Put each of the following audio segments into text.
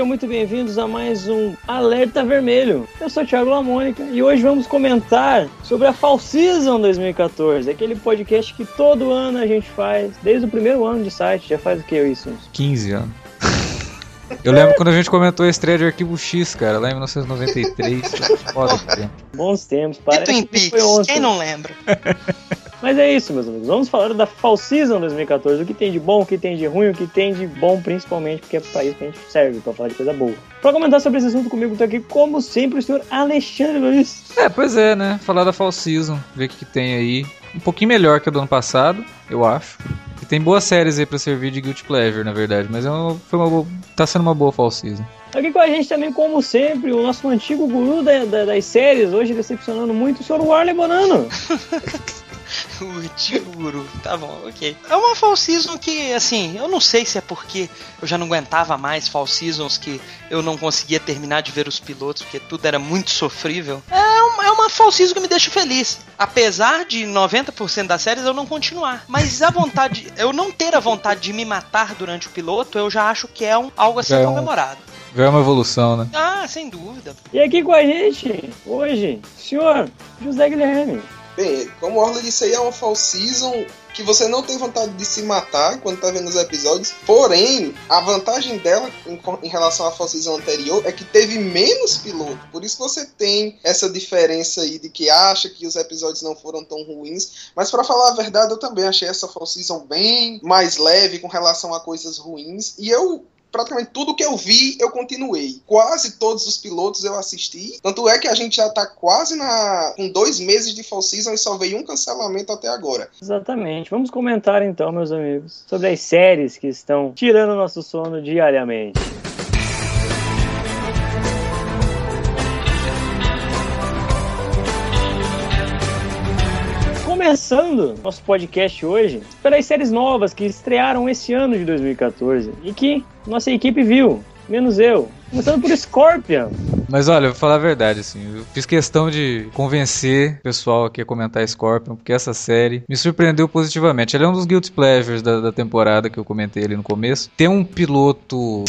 sejam muito bem-vindos a mais um Alerta Vermelho. Eu sou Thiago Lamônica e hoje vamos comentar sobre a Fall Season 2014, aquele podcast que todo ano a gente faz, desde o primeiro ano de site, já faz o que isso? Uns 15 anos. Eu lembro quando a gente comentou a estreia de Arquivo X, cara, lá em 1993. Foda, cara. Bons tempos, E parece Twin que foi ontem. Quem não lembra? Mas é isso, meus amigos. Vamos falar da Fall Season 2014. O que tem de bom, o que tem de ruim, o que tem de bom, principalmente, porque é pra isso que a gente serve, pra falar de coisa boa. Pra comentar sobre esse assunto comigo, tá aqui, como sempre, o senhor Alexandre Luiz. É, pois é, né? Falar da Fall Season, ver o que, que tem aí. Um pouquinho melhor que a do ano passado, eu acho. E tem boas séries aí pra servir de Guilty Pleasure, na verdade. Mas é uma, foi uma boa, tá sendo uma boa Fall Season. Aqui com a gente também, como sempre, o nosso antigo guru da- da- das séries, hoje decepcionando muito, o senhor Warley Bonano. O tio guru. Tá bom, ok. É uma fall season que, assim, eu não sei se é porque eu já não aguentava mais fall seasons que eu não conseguia terminar de ver os pilotos, porque tudo era muito sofrível. É uma, é uma fall season que me deixa feliz. Apesar de 90% das séries eu não continuar. Mas a vontade, eu não ter a vontade de me matar durante o piloto, eu já acho que é um, algo a ser é um- comemorado. Já é uma evolução, né? Ah, sem dúvida. E aqui com a gente, hoje, senhor José Guilherme. Bem, como o Orla disse aí, é uma fall season que você não tem vontade de se matar quando tá vendo os episódios. Porém, a vantagem dela em, em relação à fall season anterior é que teve menos piloto. Por isso você tem essa diferença aí de que acha que os episódios não foram tão ruins. Mas pra falar a verdade, eu também achei essa fall season bem mais leve com relação a coisas ruins. E eu praticamente tudo que eu vi, eu continuei. Quase todos os pilotos eu assisti. Tanto é que a gente já tá quase na com dois meses de fall season e só veio um cancelamento até agora. Exatamente. Vamos comentar então, meus amigos, sobre as séries que estão tirando nosso sono diariamente. Começando nosso podcast hoje pelas séries novas que estrearam esse ano de 2014 e que nossa equipe viu, menos eu. Começando por Scorpion. Mas olha, vou falar a verdade, assim, eu fiz questão de convencer o pessoal aqui a comentar Scorpion, porque essa série me surpreendeu positivamente. Ela é um dos Guilty Pleasures da, da temporada que eu comentei ali no começo. Tem um piloto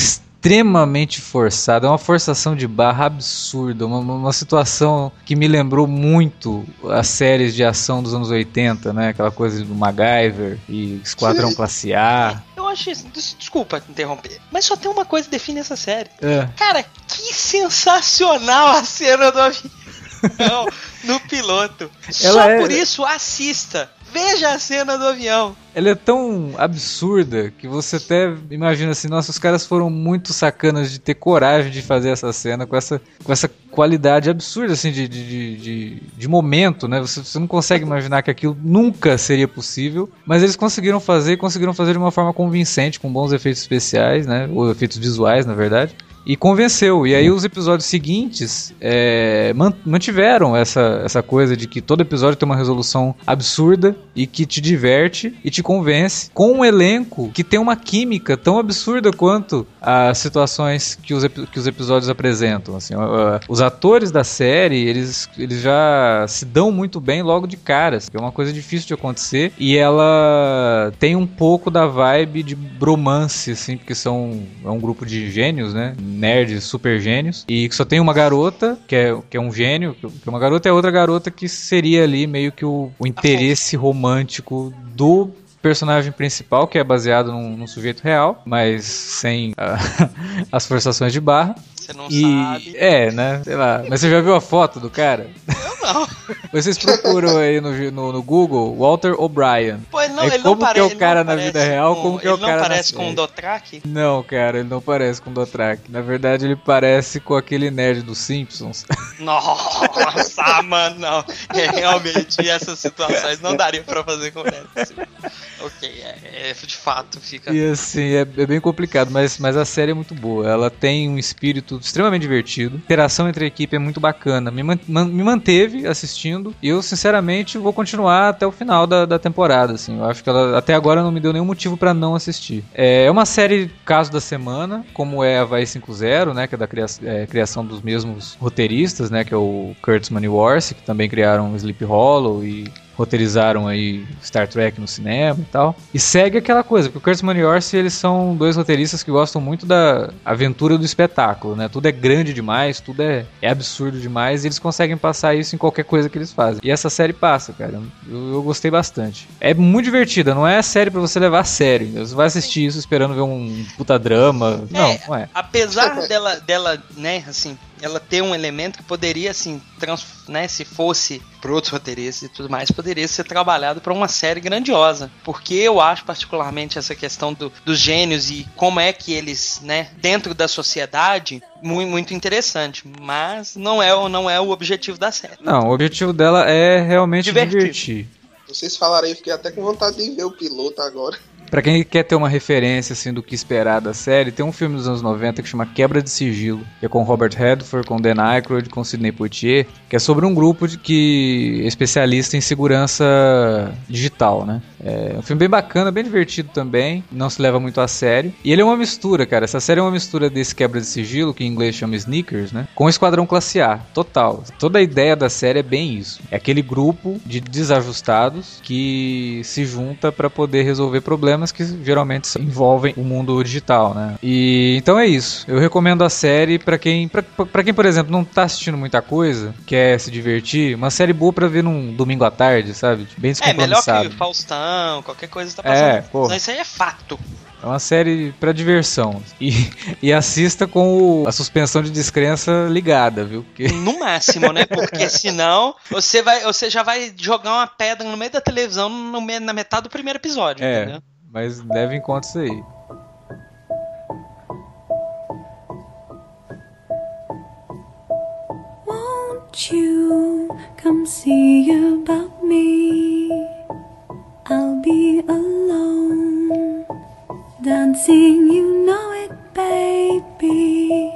extremamente forçado, é uma forçação de barra absurda, uma, uma situação que me lembrou muito as séries de ação dos anos 80, né? Aquela coisa do MacGyver e Esquadrão Classe A. Eu acho isso. des- Desculpa interromper. Mas só tem uma coisa que define essa série. É. Cara, que sensacional a cena do avião no piloto. Só Ela é- por isso, assista. Veja a cena do avião. Ela é tão absurda que você até imagina assim, nossa, os caras foram muito sacanas de ter coragem de fazer essa cena com essa, com essa qualidade absurda assim de, de, de, de- momento, né? Você, você não consegue imaginar que aquilo nunca seria possível, mas eles conseguiram fazer, conseguiram fazer de uma forma convincente, com bons efeitos especiais, né? Ou efeitos visuais, na verdade. E convenceu. E aí os episódios seguintes é, man- mantiveram essa, essa coisa de que todo episódio tem uma resolução absurda e que te diverte e te convence com um elenco que tem uma química tão absurda quanto as situações que os, que os episódios apresentam. Assim, os atores da série, eles, eles já se dão muito bem logo de caras, que é uma coisa difícil de acontecer. E ela tem um pouco da vibe de bromance, assim, porque são é um grupo de gênios, né? Nerds, super gênios. E que só tem uma garota, que é, que é um gênio, que é uma garota a outra garota que seria ali meio que o, o interesse romântico do personagem principal, que é baseado num, num sujeito real, mas sem ah, as forçações de barra. Você não E sabe. é, né? Sei lá. Mas você já viu a foto do cara? Eu não. Vocês procuram aí no, no, no Google Walter O'Brien. Pô, ele não, Aí ele como não que é o cara na vida real, como que é o ele cara não na parece com série? o Dothraki? Não, cara, ele não parece com o Dothraki. Na verdade, ele parece com aquele nerd dos Simpsons. Nossa, mano, não. É, realmente, essas situações não daria pra fazer com ele. assim. Ok, é, é, de fato fica. E assim, é, é bem complicado, mas, mas a série é muito boa. Ela tem um espírito extremamente divertido. A interação entre a equipe é muito bacana. Me, man- me manteve assistindo. E eu, sinceramente, vou continuar até o final da, da temporada. Assim. Eu acho que ela até agora não me deu nenhum motivo pra não assistir. É uma série caso da semana, como é a Vai 5.0, né? Que é da cria- é, criação dos mesmos roteiristas, né? Que é o Kurtzman e Warsi, que também criaram Sleep Hollow e roteirizaram aí Star Trek no cinema e tal. E segue aquela coisa, porque o Kurtzman e Orsi, eles são dois roteiristas que gostam muito da aventura do espetáculo, né? Tudo é grande demais, tudo é, é absurdo demais, e eles conseguem passar isso em qualquer coisa que eles fazem. E essa série passa, cara. Eu, eu gostei bastante. É muito divertida, não é série para você levar a sério. Você vai assistir isso esperando ver um puta drama. Não, É, não é. Apesar dela, dela, né, assim, ela ter um elemento que poderia, assim, trans, né, se fosse por outros roteiristas e tudo mais, poderia ser trabalhado para uma série grandiosa. Porque eu acho particularmente essa questão do, dos gênios e como é que eles, né, dentro da sociedade, muito, muito interessante. Mas não é, o- não é o objetivo da série. Não, o objetivo dela é realmente Divertir. divertir. Vocês falaram aí, eu fiquei até com vontade de ver o piloto agora. Pra quem quer ter uma referência assim do que esperar da série, tem um filme dos anos 90 que chama Quebra de Sigilo, que é com Robert Redford, com Dan Aykroyd, com Sidney Poitier, que é sobre um grupo de que é especialista em segurança digital, né? É um filme bem bacana, bem divertido também, não se leva muito a sério. E ele é uma mistura, cara. Essa série é uma mistura desse Quebra de Sigilo, que em inglês chama Sneakers, né? Com Esquadrão Classe A, total. Toda a ideia da série é bem isso. É aquele grupo de desajustados que se junta pra poder resolver problemas que geralmente envolvem o mundo digital, né? E então é isso. Eu recomendo a série pra quem, pra quem por exemplo, não tá assistindo muita coisa, quer se divertir, uma série boa pra ver num domingo à tarde, sabe? Bem É, melhor descompromissado. que Faustão, qualquer coisa tá É, passando. porra. Mas isso aí é fato. É uma série pra diversão. E, e assista com o- a suspensão de descrença ligada, viu? Porque No máximo, né? Porque senão você, vai, você já vai jogar uma pedra no meio da televisão no na metade do primeiro episódio, É. entendeu? Mas leve em conta isso aí. Won't you come see about me? I'll be alone, dancing, you know it, baby.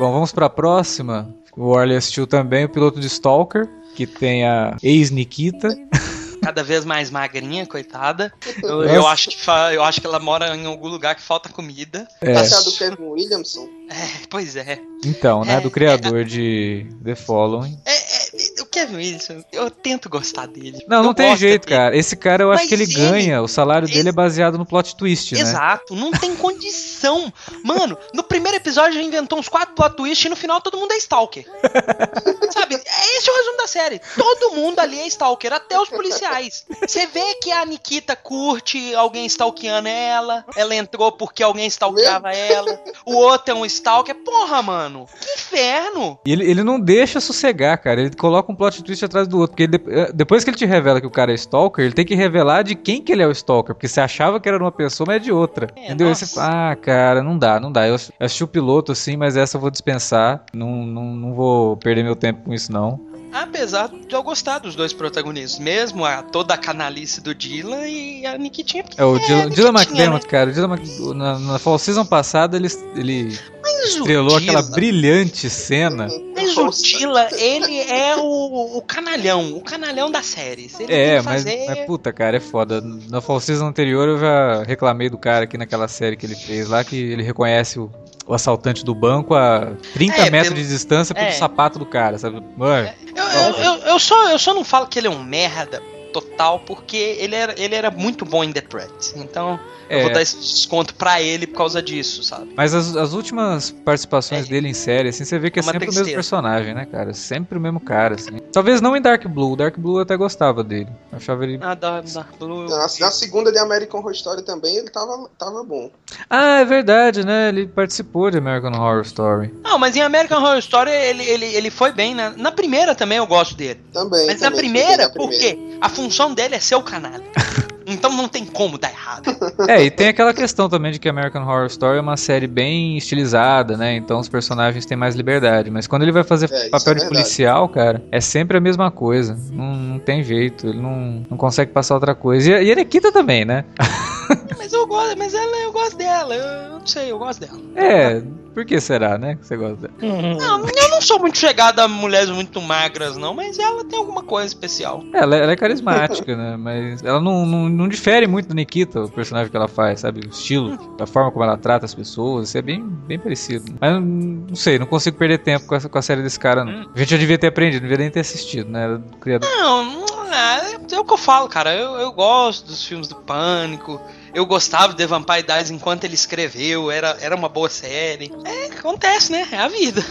Bom, vamos pra próxima. O Orly assistiu também o piloto de Stalker, que tem a ex-Nikita. Cada vez mais magrinha, coitada. Eu, eu acho que fa- eu acho que ela mora em algum lugar que falta comida. É, Essa é a do Kevin Williamson. É, pois é. então, né? É, Do criador de The Following. É, é, Kevin Wilson, eu tento gostar dele. Não, não tem jeito, dele. cara. Esse cara eu acho Mas que ele, ele- ganha. O salário dele é baseado no plot twist, né? Exato, não tem condição. Mano, no primeiro episódio já inventou uns quatro plot twists e no final todo mundo é Stalker. Sabe? É esse o resumo da série. Todo mundo ali é Stalker, até os policiais. Você vê que a Nikita curte alguém stalkeando ela, ela entrou porque alguém stalkeava ela, o outro é um Stalker. Porra, mano, que inferno! E ele, ele não deixa sossegar, cara. Ele coloca um plot twist atrás do outro. Porque ele- eh, depois que ele te revela que o cara é Stalker, ele tem que revelar de quem que ele é o Stalker. Porque você achava que era de uma pessoa, mas é de outra. É, entendeu? Você fala, ah, cara, não dá, não dá. Eu ass- assisti o piloto assim, mas essa eu vou dispensar. Não, não, não vou perder meu tempo com isso, não. Apesar de eu gostar dos dois protagonistas, mesmo a, toda a canalice do Dylan e a Nikitinha. É, o Dylan, Dylan Nikitinha, McDermott, cara. O Dylan Mc- na, na fall season passada, ele, ele Estrelou aquela brilhante cena. Mas o Nossa. Dylan, ele é o, o canalhão, o canalhão das séries. Ele É, tem que mas, fazer... mas puta, cara, é foda. Na fall season anterior eu já reclamei do cara aqui naquela série que ele fez lá, que ele reconhece o, o assaltante do banco a 30 É, metros pelo- de distância pelo é. sapato do cara, sabe? Mano, eu, eu, eu, eu só, eu só não falo que ele é um merda total, porque ele era, ele era muito bom em The Threat. Então, eu É. vou dar esse desconto pra ele por causa disso, sabe? mas as, as últimas participações É. dele em série, assim, você vê que é, É sempre o tristeza. mesmo personagem, né, cara? Sempre o mesmo cara, assim. Talvez não em Dark Blue. Dark Blue eu até gostava dele. Eu achava ele. Ah, da, da Blue. Na, na segunda de American Horror Story também ele tava, tava bom. Ah, é verdade, né? Ele participou de American Horror Story. Não, mas em American Horror Story ele, ele, ele foi bem, né? Na primeira também eu gosto dele. Também. Mas na também, primeira, na por primeira. quê? A função dele é ser o canalha. Então não tem como dar errado. É, e tem aquela questão também de que American Horror Story é uma série bem estilizada, né? Então os personagens têm mais liberdade. Mas quando ele vai fazer É, papel é de verdade. policial, cara, é sempre a mesma coisa. Não, não tem jeito, ele não, não consegue passar outra coisa. E, e a Nikita também, né? Mas eu gosto, mas ela, eu gosto dela. Eu, não sei, eu gosto dela. É, por que será, né? Que você gosta dela? Não, eu não sou muito chegada a mulheres muito magras, não, mas ela tem alguma coisa especial. Ela, ela é carismática, né? Mas ela não, não, não difere muito da Nikita, o personagem que ela faz, sabe? O estilo, a forma como ela trata as pessoas, isso é bem, bem parecido. Mas não, sei, não consigo perder tempo com, essa, com a série desse cara, não. A gente já devia ter aprendido, não devia nem ter assistido, né? Era do criador. Não, ah, é o que eu falo, cara. Eu, eu gosto dos filmes do Pânico. Eu gostava de The Vampire Diaries enquanto ele escreveu. Era, era uma boa série. É, acontece, né? É a vida.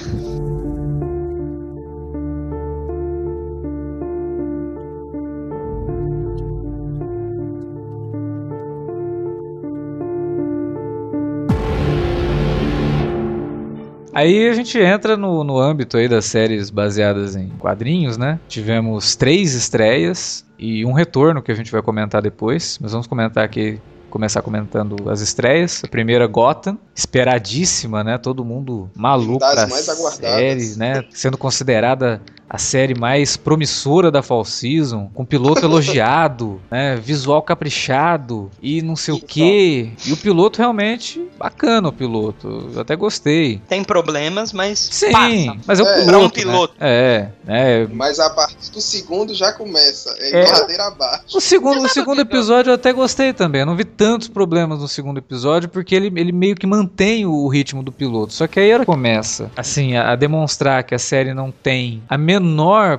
Aí a gente entra no, no âmbito aí das séries baseadas em quadrinhos, né? Tivemos três estreias e um retorno que a gente vai comentar depois. Mas vamos comentar aqui começar comentando as estreias. A primeira, Gotham, esperadíssima, né? Todo mundo maluco Das pra mais aguardadas. série, né? Sendo considerada a série mais promissora da Fall Season, com piloto elogiado, né? Visual caprichado e não sei o Isso. que. E o piloto realmente bacana, o piloto. Eu até gostei. Tem problemas, mas Sim, passa. mas é o É, piloto. pra um né? piloto. É, é. Mas a partir do segundo já começa. É, É. ladeira abaixo. O segundo, o segundo episódio eu até gostei também. Eu não vi tantos problemas no segundo episódio, porque ele, ele meio que mantém o ritmo do piloto. Só que aí a hora que começa, assim, a, a demonstrar que a série não tem a menor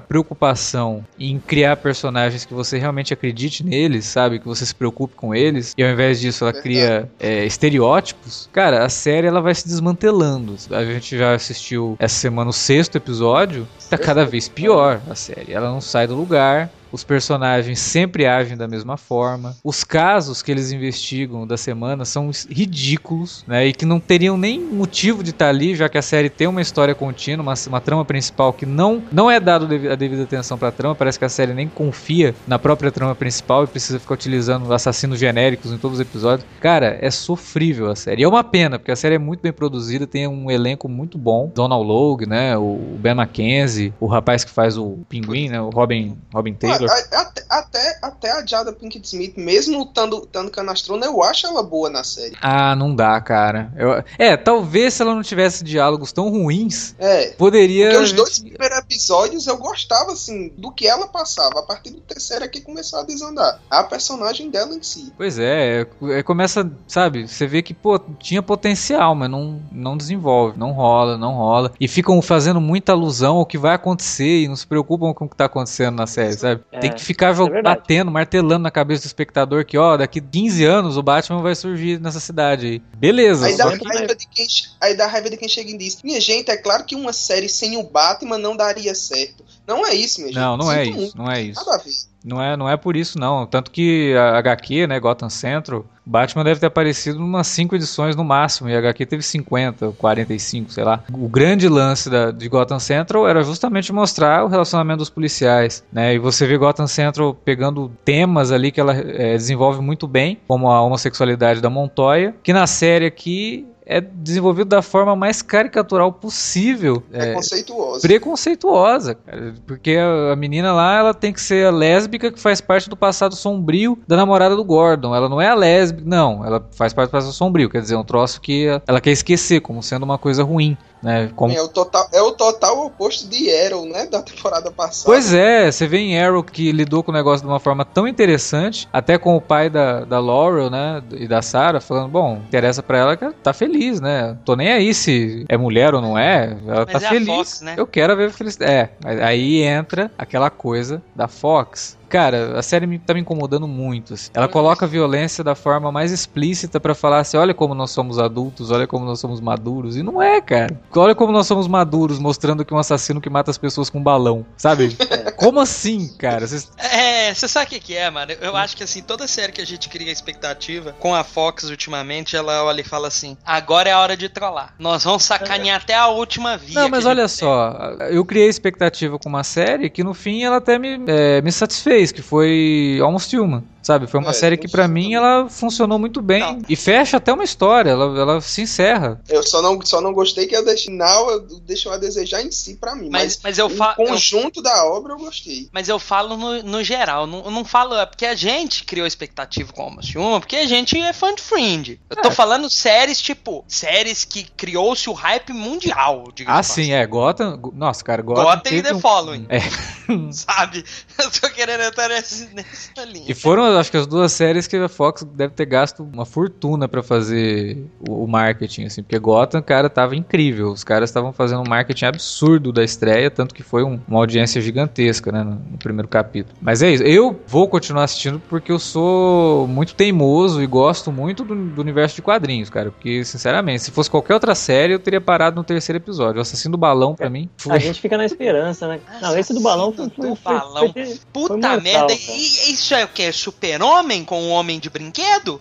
preocupação em criar personagens que você realmente acredite neles, sabe? Que você se preocupe com eles. E ao invés disso, ela Verdade. cria é, estereótipos. Cara, a série ela vai se desmantelando. A gente já assistiu essa semana o sexto episódio. Tá cada vez pior a série. Ela não sai do lugar. Os personagens sempre agem da mesma forma. Os casos que eles investigam da semana são ridículos, né? E que não teriam nem motivo de estar ali, já que a série tem uma história contínua, uma, uma trama principal que não, não é dado a devida atenção pra trama. Parece que a série nem confia na própria trama principal e precisa ficar utilizando assassinos genéricos em todos os episódios. Cara, é sofrível a série. E é uma pena, porque a série é muito bem produzida, tem um elenco muito bom. Donald Logue, né? O Ben McKenzie, o rapaz que faz o Pinguim, né? O Robin, Robin Taylor. Até, até, até a Jada Pinkett Smith, mesmo estando canastrona, eu acho ela boa na série. Ah, não dá, cara. Eu- é, talvez se ela não tivesse diálogos tão ruins, É. poderia. Porque os dois primeiros episódios eu gostava, assim, do que ela passava. A partir do terceiro é que começou a desandar. A personagem dela em si. Pois é, é, começa, sabe, você vê que, pô, tinha potencial, mas não, não desenvolve, não rola, não rola. E ficam fazendo muita alusão ao que vai acontecer e não se preocupam com o que tá acontecendo na série, sabe? É, Tem que ficar é batendo, martelando na cabeça do espectador que, ó, daqui 15 anos o Batman vai surgir nessa cidade aí. Beleza, Aí dá, que... raiva de quem, aí dá raiva de quem chega e diz: Minha gente, é claro que uma série sem o Batman não daria certo. Não é isso, minha gente. Não, não é isso, muito. não é isso. Nada a ver. Não é, não é por isso, não. Tanto que a HQ, né, Gotham Central, Batman deve ter aparecido em umas 5 edições no máximo, e a HQ teve 50, 45, sei lá. O grande lance da, de Gotham Central era justamente mostrar o relacionamento dos policiais, né? E você vê Gotham Central pegando temas ali que ela eh, desenvolve muito bem, como a homossexualidade da Montoya, que na série aqui é desenvolvido da forma mais caricatural possível. É, É, conceituoso. preconceituosa, cara. Porque a a menina lá, ela tem que ser a lésbica que faz parte do passado sombrio da namorada do Gordon. Ela não é a lésbica, não. Ela faz parte do passado sombrio, quer dizer, um troço que ela quer esquecer como sendo uma coisa ruim, né? Como... É o, total, é o total oposto de Arrow, né? Da temporada passada. Pois é, você vê em Arrow que lidou com o negócio de uma forma tão interessante, até com o pai da, da Laurel, né, e da Sarah, falando, bom, interessa pra ela que ela tá feliz, né? Tô nem aí se é mulher ou não é, ela Mas tá é a feliz. Fox, né? Eu quero ver felicidade. É, aí entra aquela coisa da Fox. Cara, a série me, tá me incomodando muito. assim. Ela coloca a violência da forma mais explícita pra falar assim: olha como nós somos adultos, olha como nós somos maduros. E não é, cara. Olha como nós somos maduros, mostrando que um assassino que mata as pessoas com um balão, sabe? como assim, cara? Vocês- É, você sabe o que, que é, mano? Eu acho que assim, toda série que a gente cria expectativa, com a Fox ultimamente, ela olha e fala assim: agora é a hora de trollar. Nós vamos sacanear até a última via. Não, mas olha só, eu criei expectativa com uma série que no fim ela até me, é, me satisfez, que foi Almost Human. Sabe, foi uma É, série que pra mim ela funcionou muito bem Não. e fecha até uma história, ela, ela se encerra. Eu só não, só não gostei que a The final eu- deixou a desejar em si pra mim. Mas, Mas, mas eu o falo. conjunto da obra eu gostei. Mas eu falo no, no geral, não, eu não falo é porque a gente criou expectativa com Almost Human, porque a gente é fã de Fringe. Eu tô É. falando séries, tipo, séries que criou-se o hype mundial, digamos Ah, sim, é, Gotham, Go- nossa, cara, Gotham, Gotham e The um- Following. É. Sabe? Eu tô querendo entrar nessa linha. E foram duas, acho que as duas séries que a Fox deve ter gasto uma fortuna pra fazer o, o marketing, assim, porque Gotham, cara, tava incrível. Os caras estavam fazendo um marketing absurdo da estreia, tanto que foi um- uma audiência gigantesca, né, no, no primeiro capítulo. Mas é isso, eu vou continuar assistindo porque eu sou muito teimoso e gosto muito do, do universo de quadrinhos, cara, porque, sinceramente, se fosse qualquer outra série, eu teria parado no terceiro episódio. O Assassino do Balão, pra mim, foi... A gente fica na esperança, né? Não, esse do balão foi, foi, Do foi, balão. foi- foi Puta mortal, merda, cara. e isso é o que? Super-Homem com um homem de brinquedo?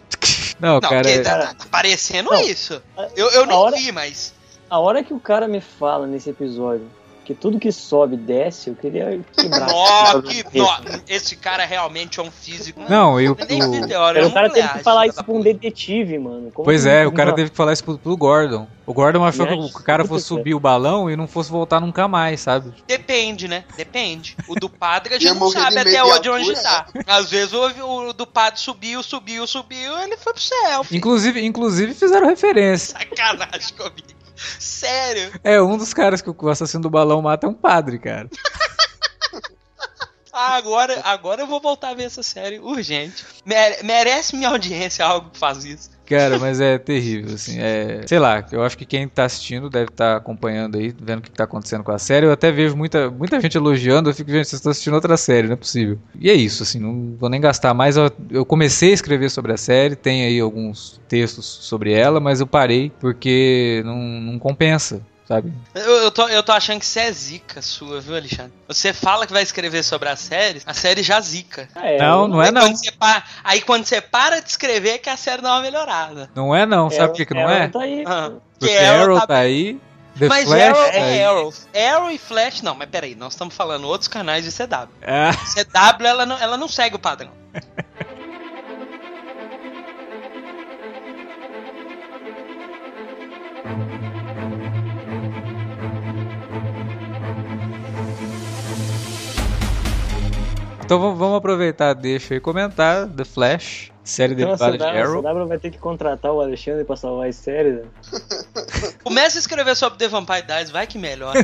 Não, Não, cara, porque é- tá, tá parecendo Não. isso. Eu, eu não hora- vi, mas. A hora que o cara me fala nesse episódio que tudo que sobe desce, eu queria quebrar. Nó, que, nó, esse cara realmente é um físico. Não, e o- Nem o- meteoro, Cara, é o cara teve que falar isso pra um detetive, mano. Como Pois que- é, o cara Não. teve que falar isso pro, pro Gordon. O Gordon achou que Gente, o cara fosse subir o balão e não fosse voltar nunca mais, sabe? Depende, né? Depende. O do padre a gente não sabe até de onde, tá. Às vezes o, o do padre subiu, subiu, subiu, ele foi pro céu. filho. Inclusive, inclusive fizeram referência. Sacanagem comigo. Sério. É, um dos caras que o assassino do balão mata é um padre, cara. Ah, agora, agora eu vou voltar a ver essa série urgente. Mere- merece minha audiência algo que faz isso. Cara, mas é terrível, assim. É, sei lá, eu acho que quem tá assistindo deve estar acompanhando aí, vendo o que tá acontecendo com a série. Eu até vejo muita, muita gente elogiando, eu fico, gente, vocês estão assistindo outra série, não é possível. E é isso, assim, não vou nem gastar mais. Eu, eu comecei a escrever sobre a série, tem aí alguns textos sobre ela, mas eu parei porque não, não compensa, sabe? Eu, eu tô, eu tô achando que isso é zica sua, viu, Alexandre? Você fala que vai escrever sobre a série, a série já zica. Ah, é, Não, não é não. quando você pa- Aí quando você para de escrever, é que a série dá uma melhorada. Não é não, sabe por que, que não é? Tá aí, Ah. Porque Que Arrow tá tá aí, The mas Flash Arrow tá aí. é Arrow. Arrow e Flash, não, mas peraí, nós estamos falando outros canais de CW. Ah, CW, ela não, ela não segue o padrão. Então vamos- aproveitar, deixa aí comentar The Flash, série Então derivada de Arrow. CW vai ter que contratar o Alexandre pra salvar as séries. né? Começa a escrever sobre The Vampire Diaries, vai que melhora.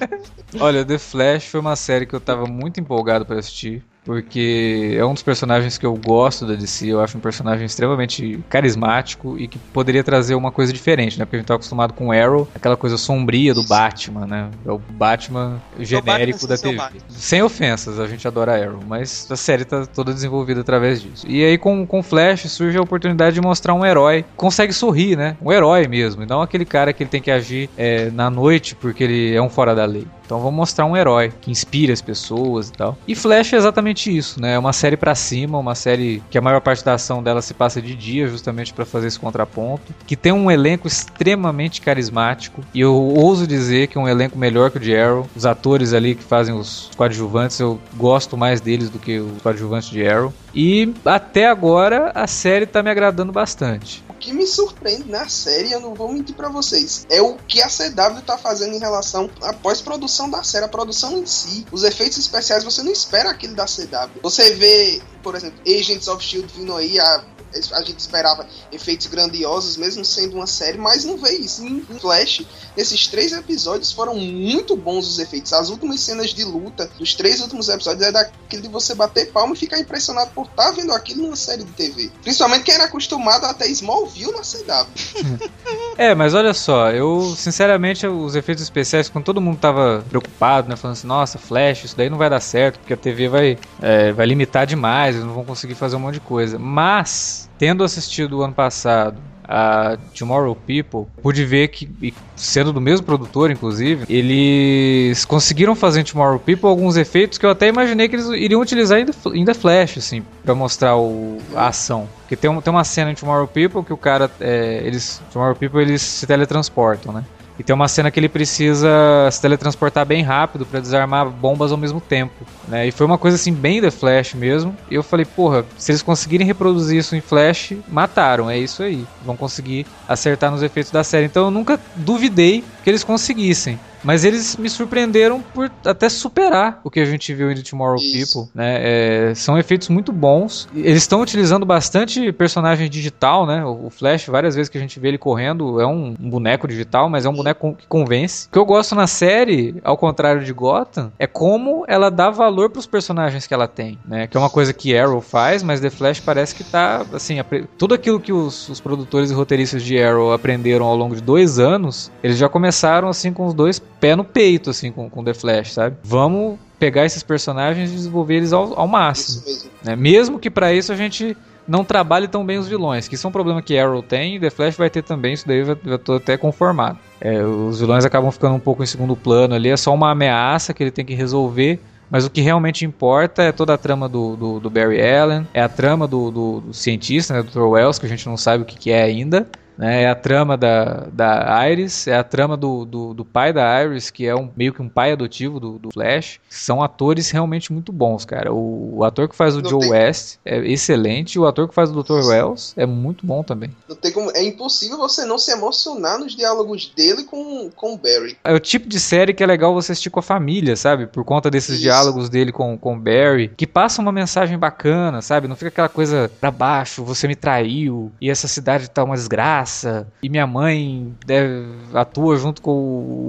Olha, The Flash foi uma série que eu tava muito empolgado pra assistir. Porque é um dos personagens que eu gosto da DC, eu acho um personagem extremamente carismático e que poderia trazer uma coisa diferente, né? Porque a gente tá acostumado com o Arrow, aquela coisa sombria do Batman, né? É o Batman genérico Batman da o TV. Batman. Sem ofensas, a gente adora Arrow, mas a série tá toda desenvolvida através disso. E aí com, com Flash surge a oportunidade de mostrar um herói que consegue sorrir, né? Um herói mesmo, e não aquele cara que ele tem que agir é, na noite porque ele é um fora da lei. Então vamos mostrar um herói que inspira as pessoas e tal. E Flash é exatamente isso, né? É uma série pra cima, uma série que a maior parte da ação dela se passa de dia, justamente pra fazer esse contraponto, que tem um elenco extremamente carismático e eu ouso dizer que é um elenco melhor que o de Arrow. Os atores ali que fazem os coadjuvantes, eu gosto mais deles do que os coadjuvantes de Arrow. E até agora a série tá me agradando bastante. Que me surpreende na série, eu não vou mentir pra vocês, é o que a CW tá fazendo em relação à pós-produção da série, a produção em si, os efeitos especiais, você não espera aquilo da CW. Você vê, por exemplo, Agents of Shield vindo aí, a, a gente esperava efeitos grandiosos, mesmo sendo uma série, mas não vê isso. Em Flash, nesses três episódios foram muito bons os efeitos. As últimas cenas de luta dos três últimos episódios é daquele de você bater palma e ficar impressionado por estar vendo aquilo numa série de TV. Principalmente quem era acostumado até Smallville na CW. É, mas olha só, eu sinceramente os efeitos especiais, quando todo mundo tava preocupado, né, falando assim, nossa, Flash, isso daí não vai dar certo, porque a TV vai, é, vai limitar demais, não vão conseguir fazer um monte de coisa. Mas, tendo assistido o ano passado a Tomorrow People, pude ver que, sendo do mesmo produtor, inclusive, eles conseguiram fazer em Tomorrow People alguns efeitos que eu até imaginei que eles iriam utilizar em The, Flash, assim, pra mostrar o, a ação. Porque tem, tem uma cena em Tomorrow People que o cara, é, eles, Tomorrow People, eles se teletransportam, né? E tem uma cena que ele precisa se teletransportar bem rápido pra desarmar bombas ao mesmo tempo, né? E foi uma coisa assim bem The Flash mesmo. E eu falei, porra, se eles conseguirem reproduzir isso em Flash, mataram, é isso aí. Vão conseguir acertar nos efeitos da série. Então eu nunca duvidei que eles conseguissem. Mas eles me surpreenderam por até superar o que a gente viu em The Tomorrow Isso. People, né? É, são efeitos muito bons. Eles estão utilizando bastante personagem digital, né? O Flash, várias vezes que a gente vê ele correndo, é um, um boneco digital, mas é um boneco que convence. O que eu gosto na série, ao contrário de Gotham, é como ela dá valor pros personagens que ela tem, né? Que é uma coisa que Arrow faz, mas The Flash parece que tá, assim, tudo aquilo que os, os produtores e roteiristas de Arrow aprenderam ao longo de dois anos, eles já começaram, assim, com os dois pés no peito, assim, com, com The Flash, sabe? Vamos pegar esses personagens e desenvolver eles ao, ao máximo mesmo. né? Mesmo que pra isso a gente não trabalhe tão bem os vilões, que isso é um problema que Arrow tem e The Flash vai ter também, isso daí eu já tô até conformado. É, os vilões acabam ficando um pouco em segundo plano ali, é só uma ameaça que ele tem que resolver. Mas o que realmente importa é toda a trama do, do, do Barry Allen, é a trama do, do, do cientista, né, do Dr. Wells, que a gente não sabe o que, que é ainda. Né, é a trama da, da Iris, é a trama do, do, do pai da Iris, que é um, meio que um pai adotivo do, do Flash. São atores realmente muito bons, cara. O, o ator que faz o Não Joe tem- West é excelente, e o ator que faz o Dr. Wells é muito bom também. Não tem como, é impossível você não se emocionar nos diálogos dele com, com o Barry. É o tipo de série que é legal você assistir com a família, sabe? Por conta desses Isso. diálogos dele com, com o Barry, que passa uma mensagem bacana, sabe? Não fica aquela coisa pra baixo, você me traiu, e essa cidade tá uma desgraça, e minha mãe deve, atua junto com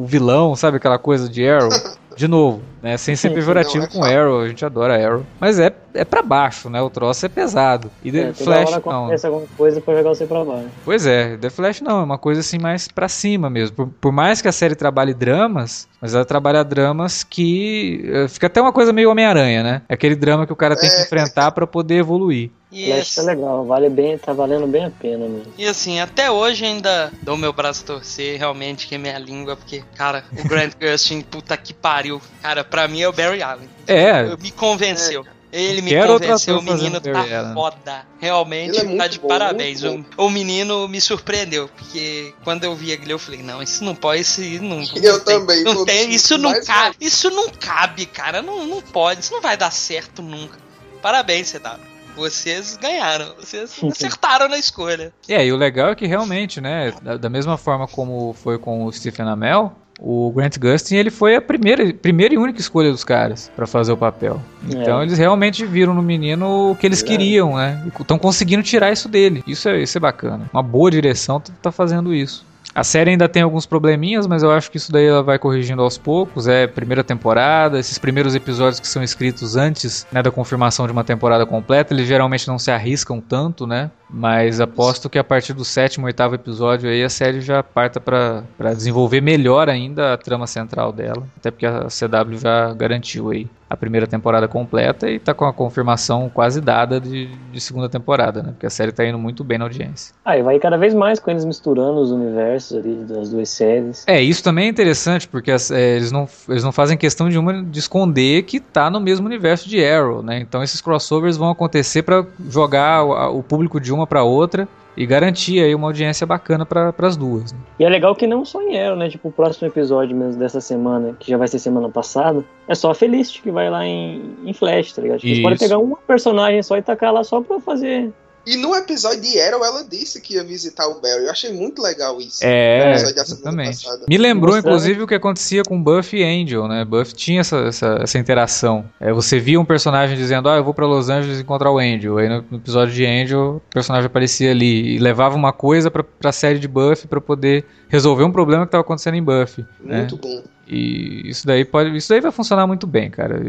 o vilão, sabe? Aquela coisa de Arrow. De novo, né? Sem ser pejorativo é com. Arrow, a gente adora Arrow. Mas é, é pra baixo, né? O troço é pesado. E The É, toda Flash hora não. acontece alguma coisa pra jogar você pra baixo. Pois é, The Flash não, é uma coisa assim mais pra cima mesmo. Por, por mais que a série trabalhe dramas, mas ela trabalha dramas que eh, fica até uma coisa meio Homem-Aranha, né? É aquele drama que o cara tem que É. enfrentar pra poder evoluir. E, Flash é assim, legal, vale bem, tá valendo bem a pena mesmo. e assim, até hoje ainda dou meu braço a torcer, realmente, que é minha língua, porque, cara, o Grant Gustin, puta que pariu. Cara, pra mim é o Barry Allen. É, Me convenceu. Ele me Quero convenceu, o ator menino tá Barry foda. Realmente Ele é tá de bom, parabéns. O, o menino me surpreendeu, porque quando eu vi aquilo eu falei, não, isso não pode, isso não. não Eu tem, também, Não todos tem, isso não cabe, isso não cabe, cara. Não, não pode, isso não vai dar certo nunca. Parabéns, CW. Vocês ganharam, vocês acertaram na escolha. É, e o legal é que realmente, né, da, da mesma forma como foi com o Stephen Amell, o Grant Gustin, ele foi a primeira, primeira e única escolha dos caras pra fazer o papel. Então É. eles realmente viram no menino o que eles É. queriam, né? E estão conseguindo tirar isso dele. Isso é, isso é bacana. Uma boa direção tá- tá fazendo isso. A série ainda tem alguns probleminhas, mas eu acho que isso daí ela vai corrigindo aos poucos. É primeira temporada, esses primeiros episódios que são escritos antes né, da confirmação de uma temporada completa, eles geralmente não se arriscam tanto, né? Mas aposto que a partir do sétimo, oitavo episódio aí a série já parta pra desenvolver melhor ainda a trama central dela. Até porque a CW já garantiu aí a primeira temporada completa e tá com a confirmação quase dada de, de segunda temporada, né? Porque a série tá indo muito bem na audiência. Aí vai cada vez mais com eles misturando os universos ali das duas séries. É, isso também é interessante, porque as- é, eles, não, eles não fazem questão de, uma, de esconder que tá no mesmo universo de Arrow, né? Então esses crossovers vão acontecer pra jogar o, o público de uma pra outra e garantir aí uma audiência bacana para as duas. né? E é legal que não só em Arrow, né? Tipo, o próximo episódio mesmo dessa semana, que já vai ser semana passada, é só a Felicity que vai lá em, em Flash, tá ligado? Tipo, Eles podem pegar uma personagem só e tacar lá só pra fazer. E no episódio de Arrow, ela disse que ia visitar o Barry. Eu achei muito legal isso. É, exatamente. passada. Me lembrou, Mostrando- inclusive, o que acontecia com Buffy e Angel, né? Buffy tinha essa, essa, essa interação. É, você via um personagem dizendo, ah, eu vou pra Los Angeles encontrar o Angel. Aí no, no episódio de Angel, o personagem aparecia ali e levava uma coisa pra, pra série de Buffy pra poder resolver um problema que tava acontecendo em Buffy. né? Muito bom. E isso daí pode, isso daí vai funcionar muito bem, cara.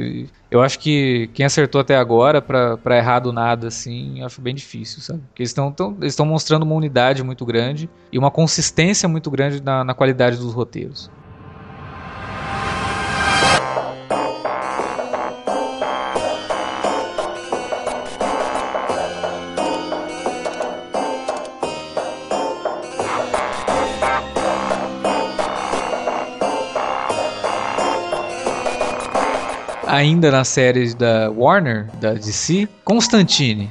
Eu acho que quem acertou até agora pra errar do nada assim, eu acho bem difícil, sabe? Porque eles estão eles estão mostrando uma unidade muito grande e uma consistência muito grande na, na qualidade dos roteiros. Ainda nas séries da Warner, da DC, Constantine.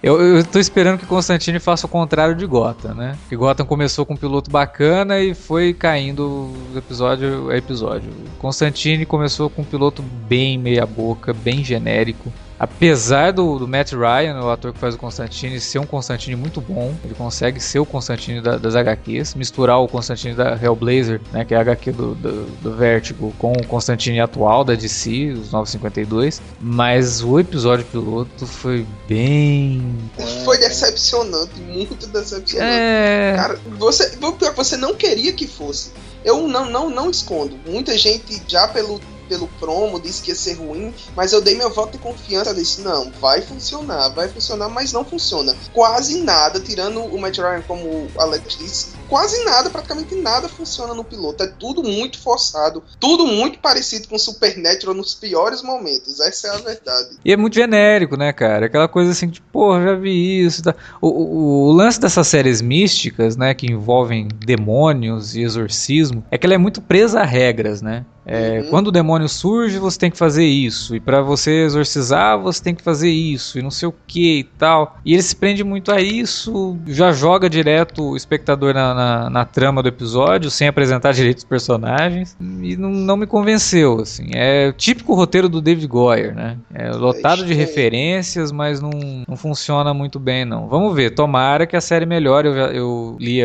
Eu, eu tô esperando que Constantine faça o contrário de Gotham, né? Que Gotham começou com um piloto bacana e foi caindo episódio a episódio. Constantine começou com um piloto bem meia boca, bem genérico. Apesar do, do Matt Ryan, o ator que faz o Constantine, ser um Constantine muito bom, ele consegue ser o Constantine da, das HQs, misturar o Constantine da Hellblazer, né, que é a HQ do, do, do Vertigo, com o Constantine atual da DC, os 952. Mas o episódio piloto foi bem. Foi decepcionante, muito decepcionante. É. Cara, você, você não queria que fosse. Eu não, não, não escondo. Muita gente já pelo pelo promo, disse que ia ser ruim, mas eu dei meu voto de confiança, disse, não, vai funcionar, vai funcionar, mas não funciona. Quase nada, tirando o Matt Ryan, como o Alex disse, quase nada, praticamente nada funciona no piloto. É tudo muito forçado, tudo muito parecido com Supernatural nos piores momentos, essa é a verdade. E é muito genérico, né, cara? Aquela coisa assim, tipo, porra, já vi isso. Tá. O, o, o, lance dessas séries místicas, né, que envolvem demônios e exorcismo, é que ela é muito presa a regras, né? É, uhum. Quando o demônio surge, você tem que fazer isso. E para você exorcizar, você tem que fazer isso. E não sei o que e tal. E ele se prende muito a isso, já joga direto o espectador na, na, na trama do episódio, sem apresentar direito os personagens. E não, não me convenceu, assim. É o típico roteiro do David Goyer, né? É lotado de referências, mas não, não funciona muito bem, não. Vamos ver. Tomara que a série melhore. Eu, eu li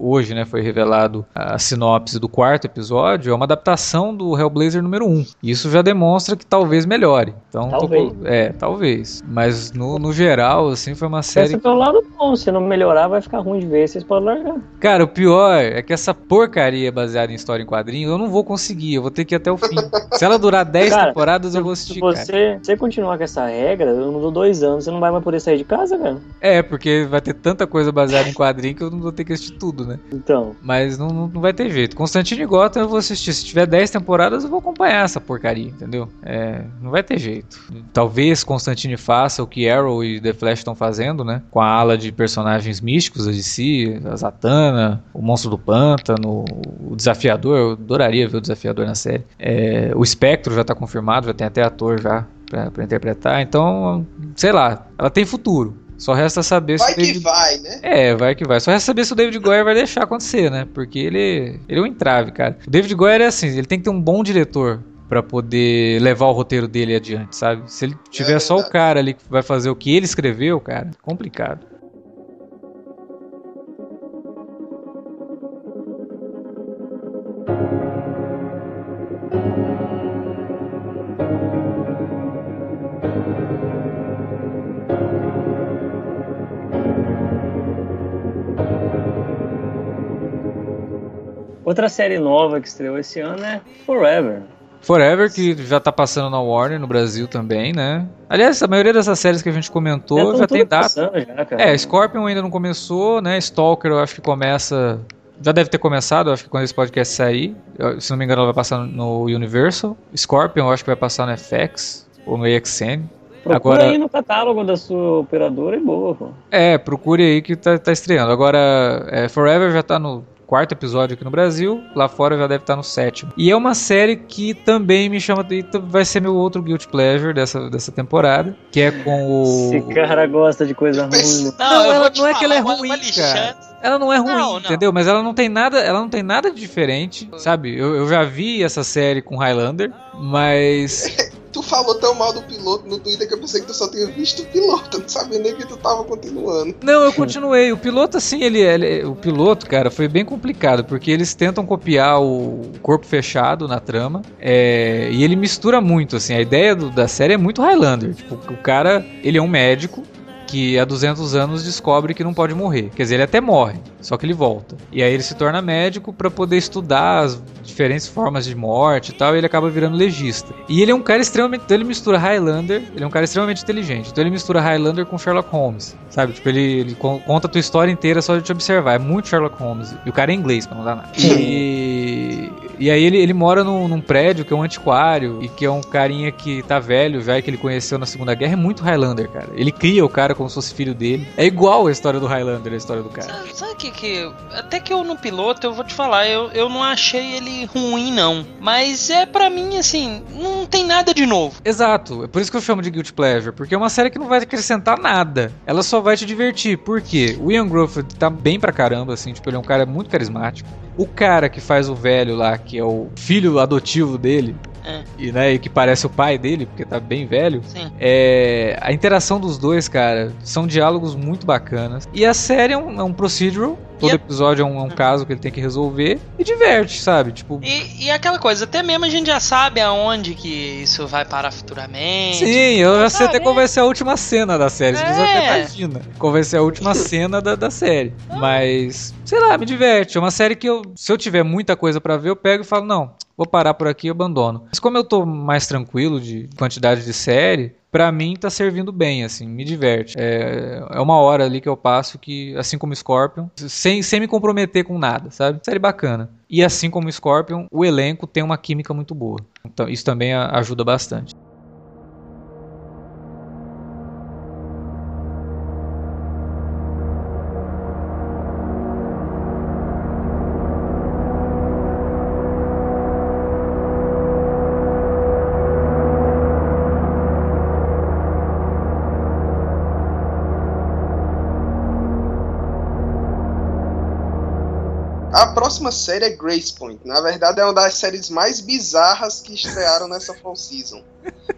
hoje, né? Foi revelado a sinopse do quarto episódio. É uma adaptação do Hellblazer número 1. Isso já demonstra que talvez melhore. Então, talvez. Tô, é, talvez. Mas no, no geral, assim, foi uma série. Pensa pelo lado bom, se não melhorar, vai ficar ruim de ver, vocês podem largar. Cara, o pior é que essa porcaria baseada em história em quadrinho, eu não vou conseguir, eu vou ter que ir até o fim. se ela durar 10 cara, temporadas, eu vou assistir. Se você, você continuar com essa regra, eu não dou dois anos, você não vai mais poder sair de casa, cara. É, porque vai ter tanta coisa baseada em quadrinho que eu não vou ter que assistir tudo, né? Então. Mas não, não, vai ter jeito. Constantine Gotham eu vou assistir. Se tiver 10 temporadas, temporadas eu vou acompanhar essa porcaria, entendeu? É, não vai ter jeito. Talvez Constantine faça o que Arrow e The Flash estão fazendo, né? Com a ala de personagens místicos de si, a Zatanna, o Monstro do Pântano, o Desafiador. Eu adoraria ver o Desafiador na série. É, o Espectro já está confirmado, já tem até ator já para interpretar. Então, sei lá, ela tem futuro. Só resta saber vai se. Vai que David... vai, né? É, vai que vai. Só resta saber se o David Goyer vai deixar acontecer, né? Porque ele, ele é um entrave, cara. O David Goyer é assim, ele tem que ter um bom diretor para poder levar o roteiro dele adiante, sabe? Se ele tiver é só o cara ali que vai fazer o que ele escreveu, cara, complicado. Outra série nova que estreou esse ano é Forever. Forever, que já tá passando na Warner no Brasil também, né? Aliás, a maioria dessas séries que a gente comentou já, já tem data. Já, é, Scorpion ainda não começou, né? Stalker eu acho que começa. Já deve ter começado, eu acho que quando esse podcast sair. Se não me engano, ela vai passar no Universal. Scorpion eu acho que vai passar no FX ou no AXN. Procura Agora, aí no catálogo da sua operadora e boa, pô. É, procure aí que tá, tá estreando. Agora, é, Forever já tá no quarto episódio aqui no Brasil, lá fora já deve estar no sétimo. E é uma série que também me chama, vai ser meu outro guilty pleasure dessa, dessa temporada, que é com o... Esse cara gosta de coisa ruim. Não, não ela não é que ela é ruim, cara. Ela não é ruim, não, não. entendeu? Mas ela não tem nada, ela não tem nada de diferente, sabe? Eu, eu já vi essa série com Highlander, mas tu falou tão mal do piloto no Twitter que eu pensei que tu só tinha visto o piloto, não sabia nem que tu tava continuando. Não, eu continuei. O piloto, assim, ele, ele, O piloto, cara, foi bem complicado, porque eles tentam copiar o corpo fechado na trama. É, e ele mistura muito, assim. A ideia do, da série é muito Highlander. Tipo, o cara, ele é um médico que há 200 anos descobre que não pode morrer. Quer dizer, ele até morre, só que ele volta. E aí ele se torna médico para poder estudar as diferentes formas de morte e tal, e ele acaba virando legista. E ele é um cara extremamente. Então ele mistura Highlander, ele é um cara extremamente inteligente. Então ele mistura Highlander com Sherlock Holmes, sabe? Tipo, ele, ele conta a tua história inteira só de te observar. É muito Sherlock Holmes. E o cara é inglês, pra não dar nada. E. E aí ele, ele mora num, num, prédio que é um antiquário e que é um carinha que tá velho já e que ele conheceu na Segunda Guerra. É muito Highlander, cara. Ele cria o cara como se fosse filho dele. É igual a história do Highlander, a história do cara. Sabe o que que... Até que eu no piloto, eu vou te falar, eu, eu não achei ele ruim, não. Mas é para mim, assim, não tem nada de novo. Exato. É por isso que eu chamo de Guilty Pleasure. Porque é uma série que não vai acrescentar nada. Ela só vai te divertir. Por quê? O Ian Grove tá bem pra caramba, assim. Tipo, ele é um cara muito carismático. O cara que faz o velho lá, que é o filho adotivo dele, É. e, né, e que parece o pai dele, porque tá bem velho. Sim. É, a interação dos dois, cara, são diálogos muito bacanas. E a série é um, é um procedural. Todo E episódio é um, é um caso que ele tem que resolver. E diverte, sabe? Tipo. E, e aquela coisa, até mesmo a gente já sabe aonde que isso vai parar futuramente. Sim, eu já sei até qual vai ser a última cena da série. Você É. até imagina qual vai ser a última cena da, da série. Mas, sei lá, me diverte. É uma série que eu, se eu tiver muita coisa pra ver, eu pego e falo, não, vou parar por aqui e abandono. Mas como eu tô mais tranquilo de quantidade de série, pra mim tá servindo bem, assim, me diverte. É, é uma hora ali que eu passo que, assim como Scorpion, sem, sem me comprometer com nada, sabe? Série bacana. E assim como Scorpion, o elenco tem uma química muito boa. Então isso também ajuda bastante. Próxima série é Grace Point. Na verdade, é uma das séries mais bizarras que estrearam nessa fall season.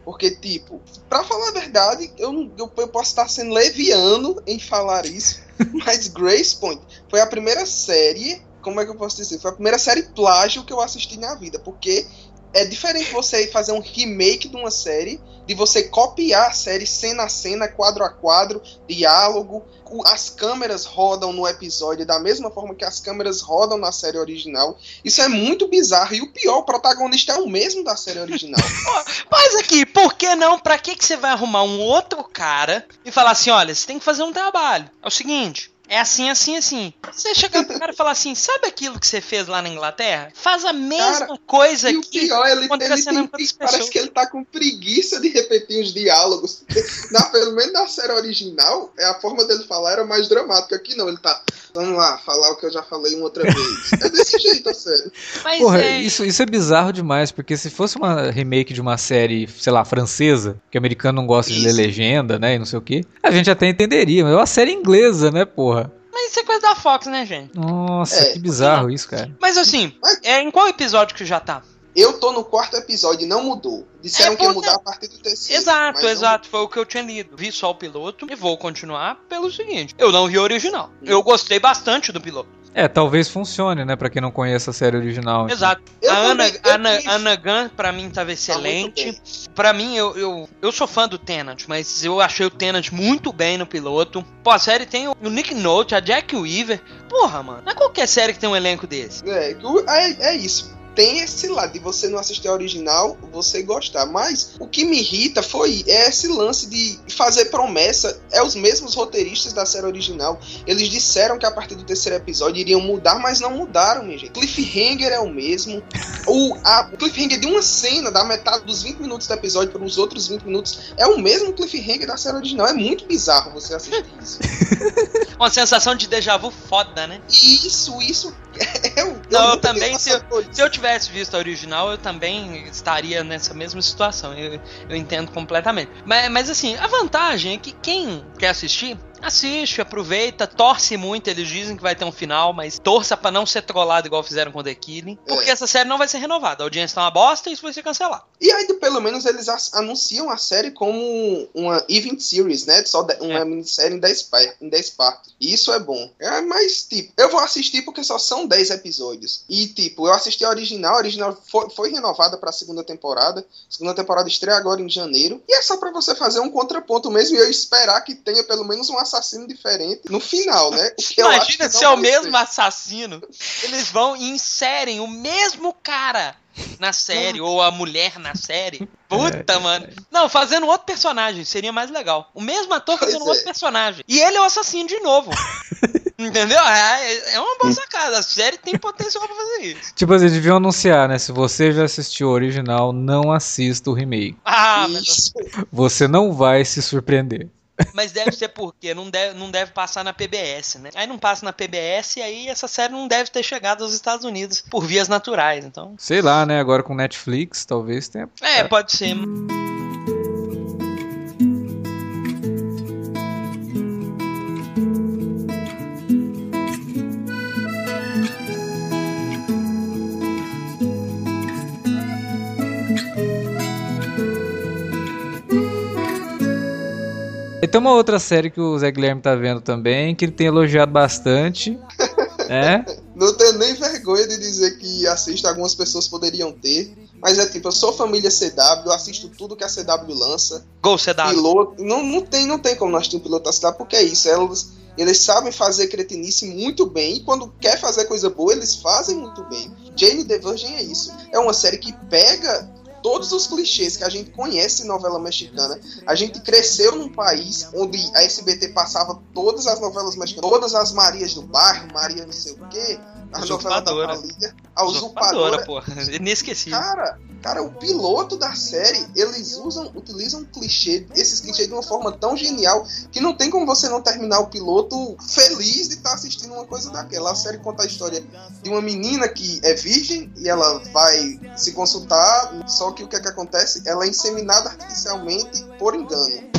Porque, tipo, pra falar a verdade, eu, eu, eu posso estar sendo leviano em falar isso, mas Grace Point foi a primeira série. Como é que eu posso dizer? Foi a primeira série plágio que eu assisti na vida. Porque é diferente você fazer um remake de uma série, de você copiar a série cena a cena, quadro a quadro, diálogo. As câmeras rodam no episódio da mesma forma que as câmeras rodam na série original. Isso é muito bizarro. E o pior, o protagonista é o mesmo da série original. Mas aqui, por que não? Pra que, que você vai arrumar um outro cara e falar assim: olha, você tem que fazer um trabalho? É o seguinte. É assim, assim, assim. Você chegar pro cara e falar assim: sabe aquilo que você fez lá na Inglaterra? Faz a mesma Cara, coisa E o aqui. pior, ele, acontecendo ele com tem, parece pessoas. que ele tá com preguiça de repetir os diálogos. Na, pelo menos na série original, é a forma dele falar era mais dramática. Aqui não, ele tá. Vamos lá, falar o que eu já falei uma outra vez. É desse jeito a série. Mas Porra, é. isso, isso é bizarro demais, porque se fosse uma remake de uma série, sei lá, francesa, que o americano não gosta de ler Isso. legenda, né, e não sei o que, a gente até entenderia, mas é uma série inglesa, né, porra? Mas isso é coisa da Fox, né, gente? Nossa, É, que bizarro isso, cara. Mas assim, é, em qual episódio que já tá? Eu tô no quarto episódio e não mudou. Disseram É que ia mudar a partir do terceiro. Exato, mas não exato. Foi o que eu tinha lido. Vi só o piloto e vou continuar pelo seguinte: eu não vi o original. Eu gostei bastante do piloto. É, talvez funcione, né, pra quem não conhece a série original. então. Exato. Eu a Ana, Ana, Ana Gunn, pra mim, tava Tá excelente. bem. Pra mim, eu, eu, eu sou fã do Tenant, mas eu achei o Tenant muito bem no piloto. Pô, a série tem o, Nick Note, a Jack Weaver. Porra, mano, não é qualquer série que tem um elenco desse. É, é, é isso. Tem esse lado de você não assistir a original, você gostar. Mas o que me irrita foi esse lance de fazer promessa. É os mesmos roteiristas da série original. Eles disseram que a partir do terceiro episódio iriam mudar, mas não mudaram, minha gente. Cliffhanger é o mesmo. O, a, o cliffhanger de uma cena, da metade dos 20 minutos do episódio para os outros 20 minutos, é o mesmo cliffhanger da série original. É muito bizarro você assistir isso. Uma sensação de déjà vu foda, né? E isso, isso o. Não, eu também, se eu-. Se eu tivesse visto a original, eu também estaria nessa mesma situação. Eu, eu entendo completamente. Mas, mas assim, a vantagem é que quem quer assistir, assiste, aproveita, torce muito. Eles dizem que vai ter um final, mas torça pra não ser trollado igual fizeram com The Killing. Porque É. essa série não vai ser renovada. A audiência tá uma bosta e isso vai ser cancelado. E ainda, pelo menos, eles anunciam a série como uma event series, né? Só uma É. minissérie em 10, pa- em 10 partes. E isso é bom. É, mas, tipo, eu vou assistir porque só são 10 episódios. E, tipo, eu assisti a original. A original foi, foi renovada pra segunda temporada. A segunda temporada estreia agora em janeiro. E é só pra você fazer um contraponto mesmo e eu esperar que tenha pelo menos um assassino diferente no final, né? Imagina que se é o mesmo ser. assassino. Eles vão e inserem o mesmo cara na série, ou a mulher na série. Puta, mano. Não, fazendo outro personagem seria mais legal. O mesmo ator Pois fazendo é. outro personagem. E ele é o assassino de novo. Entendeu? É, é uma boa sacada. A série tem potencial pra fazer isso. Tipo, eles deviam anunciar, né, se você já assistiu o original, não assista o remake. Ah, mas, Isso. Você não vai se surpreender. Mas deve ser porque não deve, não deve passar na PBS, né? Aí não passa na PBS e aí essa série não deve ter chegado aos Estados Unidos por vias naturais. Então, Sei lá, né, agora com Netflix, talvez tenha... é, pode ser. Tem uma outra série que o Zé Guilherme tá vendo também, que ele tem elogiado bastante. é? Não tenho nem vergonha de dizer que assisto, algumas pessoas poderiam ter. Mas é tipo, eu sou família CW, eu assisto tudo que a CW lança. Gol CW. Piloto. Não, não, tem, não tem como nós ter um piloto da CW, porque é isso. Elas, eles sabem fazer cretinice muito bem. E quando quer fazer coisa boa, eles fazem muito bem. Jane the Virgin é isso. É uma série que pega todos os clichês que a gente conhece em novela mexicana. A gente cresceu num país onde a SBT passava todas as novelas mexicanas, todas as Marias do bairro, Maria não sei o quê, a novela da Usurpadora. Malia, a usurpadora. pô. Inesquecível. Cara, cara, o piloto da série, eles usam, utilizam clichê, esses clichês de uma forma tão genial que não tem como você não terminar o piloto feliz de estar assistindo uma coisa daquela. A série conta a história de uma menina que é virgem e ela vai se consultar, só que o que é que acontece? Ela é inseminada artificialmente por engano.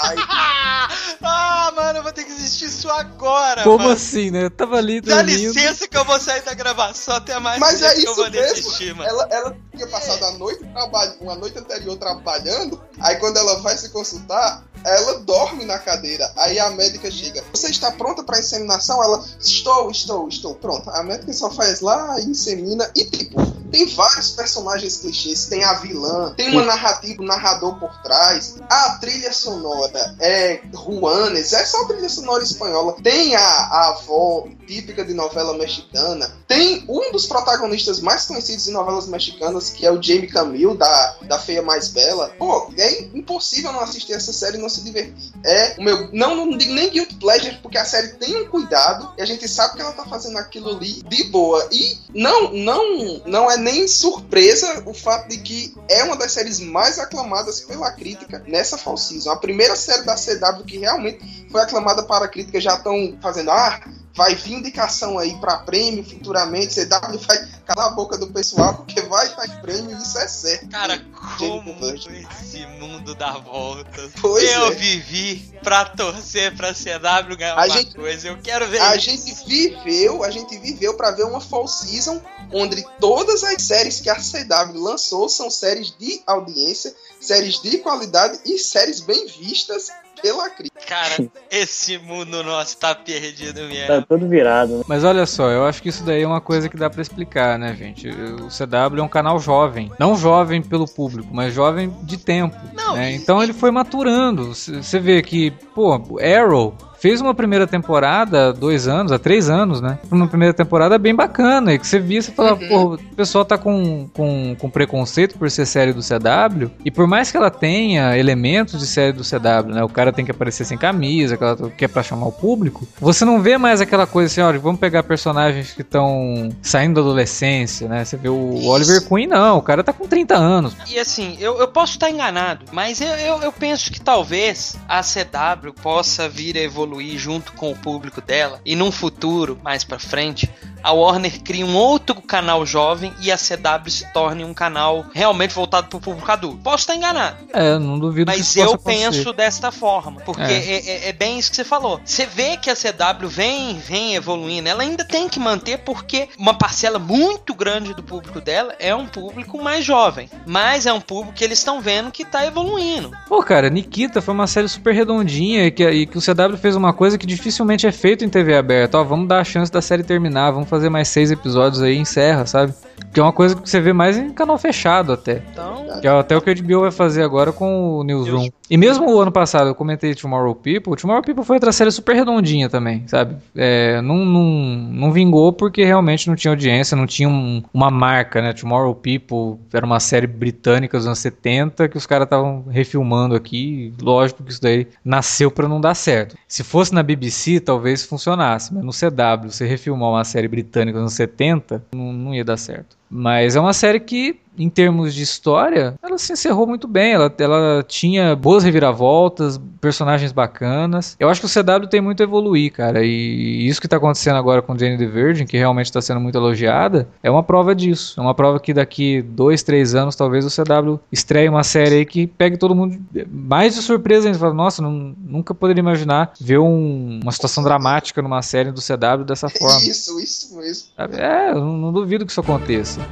Aí, ah, mano, eu vou ter que assistir isso agora. Como mano. assim, né? Eu tava ali Dá dormindo. licença que eu vou sair da gravação até mais Mas é que eu isso vou mesmo. assistir, mano. Ela, ela tinha passado a noite trabalhando, uma noite anterior trabalhando. Aí quando ela vai se consultar, ela dorme na cadeira. Aí a médica chega. Você está pronta para inseminação? Ela, estou, estou, estou pronta. A médica só faz lá, insemina e tipo, tem vários personagens clichês. Tem a vilã, tem uma narrativa, um narrador por trás. A trilha sonora é Juanes, é só trilha sonora espanhola. Tem a, a avó típica de novela mexicana. Tem um dos protagonistas mais conhecidos em novelas mexicanas, que é o Jamie Camille, da, da Feia Mais Bela. Pô, é impossível não assistir essa série e não se divertir. É o meu. Não, não digo nem Guilt Pleasure, porque a série tem um cuidado e a gente sabe que ela tá fazendo aquilo ali de boa. E não, não, não é nem surpresa o fato de que é uma das séries mais aclamadas pela crítica nessa fall season. A primeira série da CW que realmente foi aclamada para a crítica já estão fazendo. Ah, vai vir indicação aí para prêmio futuramente. CW vai calar a boca do pessoal porque vai estar prêmio, isso é certo. Cara, como esse mundo dá voltas. Pois eu é. vivi pra torcer pra CW ganhar A uma gente- coisa. Eu quero ver A isso. gente viveu, a gente viveu para ver uma fall season onde todas as séries que a CW lançou são séries de audiência, séries de qualidade e séries bem vistas pela crítica. Cara, esse mundo nosso tá perdido mesmo. Tá todo virado. né? Mas olha só, eu acho que isso daí é uma coisa que dá pra explicar, né, gente? O CW é um canal jovem. Não jovem pelo público, mas jovem de tempo. Não, né? e- Então ele foi maturando. Você vê que, pô, Arrow fez uma primeira temporada há dois anos, há três anos, né? Uma primeira temporada bem bacana. E que você via, você falava, Uhum. pô, o pessoal tá com, com, com preconceito por ser série do CW. E por mais que ela tenha elementos de série do CW, né? O cara tem que aparecer sem camisa, aquela, que é pra chamar o público. Você não vê mais aquela coisa assim, olha, vamos pegar personagens que estão saindo da adolescência, né? Você vê o Isso. Oliver Queen, não, o cara tá com 30 anos. E assim, eu, eu posso estar enganado, mas eu, eu, eu penso que talvez a CW possa vir a evoluir junto com o público dela e num futuro, mais pra frente, a Warner crie um outro canal jovem e a CW se torne um canal realmente voltado pro público adulto. Posso estar enganado, É, não duvido mas eu acontecer. penso desta forma, porque É. é. é- é bem isso que você falou. Você vê que a CW vem, vem evoluindo, ela ainda tem que manter porque uma parcela muito grande do público dela é um público mais jovem, mas é um público que eles estão vendo que tá evoluindo. Pô, cara, Nikita foi uma série super redondinha e que, e que o CW fez uma coisa que dificilmente é feito em TV aberta. Ó, vamos dar a chance da série terminar, vamos fazer mais seis episódios aí encerra, sabe? Que é uma coisa que você vê mais em canal fechado até. Então, Que é até o que a HBO vai fazer agora com o Newsroom. News- E mesmo o ano passado eu comentei Tomorrow People, Tomorrow People foi outra série super redondinha também, sabe? É, não, não, não vingou porque realmente não tinha audiência, não tinha um- uma marca, né? Tomorrow People era uma série britânica dos anos 70 que os caras estavam refilmando aqui. Lógico que isso daí nasceu pra não dar certo. Se fosse na BBC, talvez funcionasse, mas no CW, você refilmar uma série britânica dos anos 70, não, não ia dar certo. correct Mas é uma série que, em termos de história, ela se encerrou muito bem. Ela, ela tinha boas reviravoltas, personagens bacanas. Eu acho que o CW tem muito a evoluir, cara. E isso que tá acontecendo agora com Jane the Virgin, que realmente está sendo muito elogiada, é uma prova disso. É uma prova que daqui dois, três anos, talvez o CW estreie uma série aí que pegue todo mundo mais de surpresa ainda. Fala, Nossa, não- nunca poderia imaginar ver um- uma situação dramática numa série do CW dessa forma. Isso, isso mesmo. É, eu não, não duvido que isso aconteça.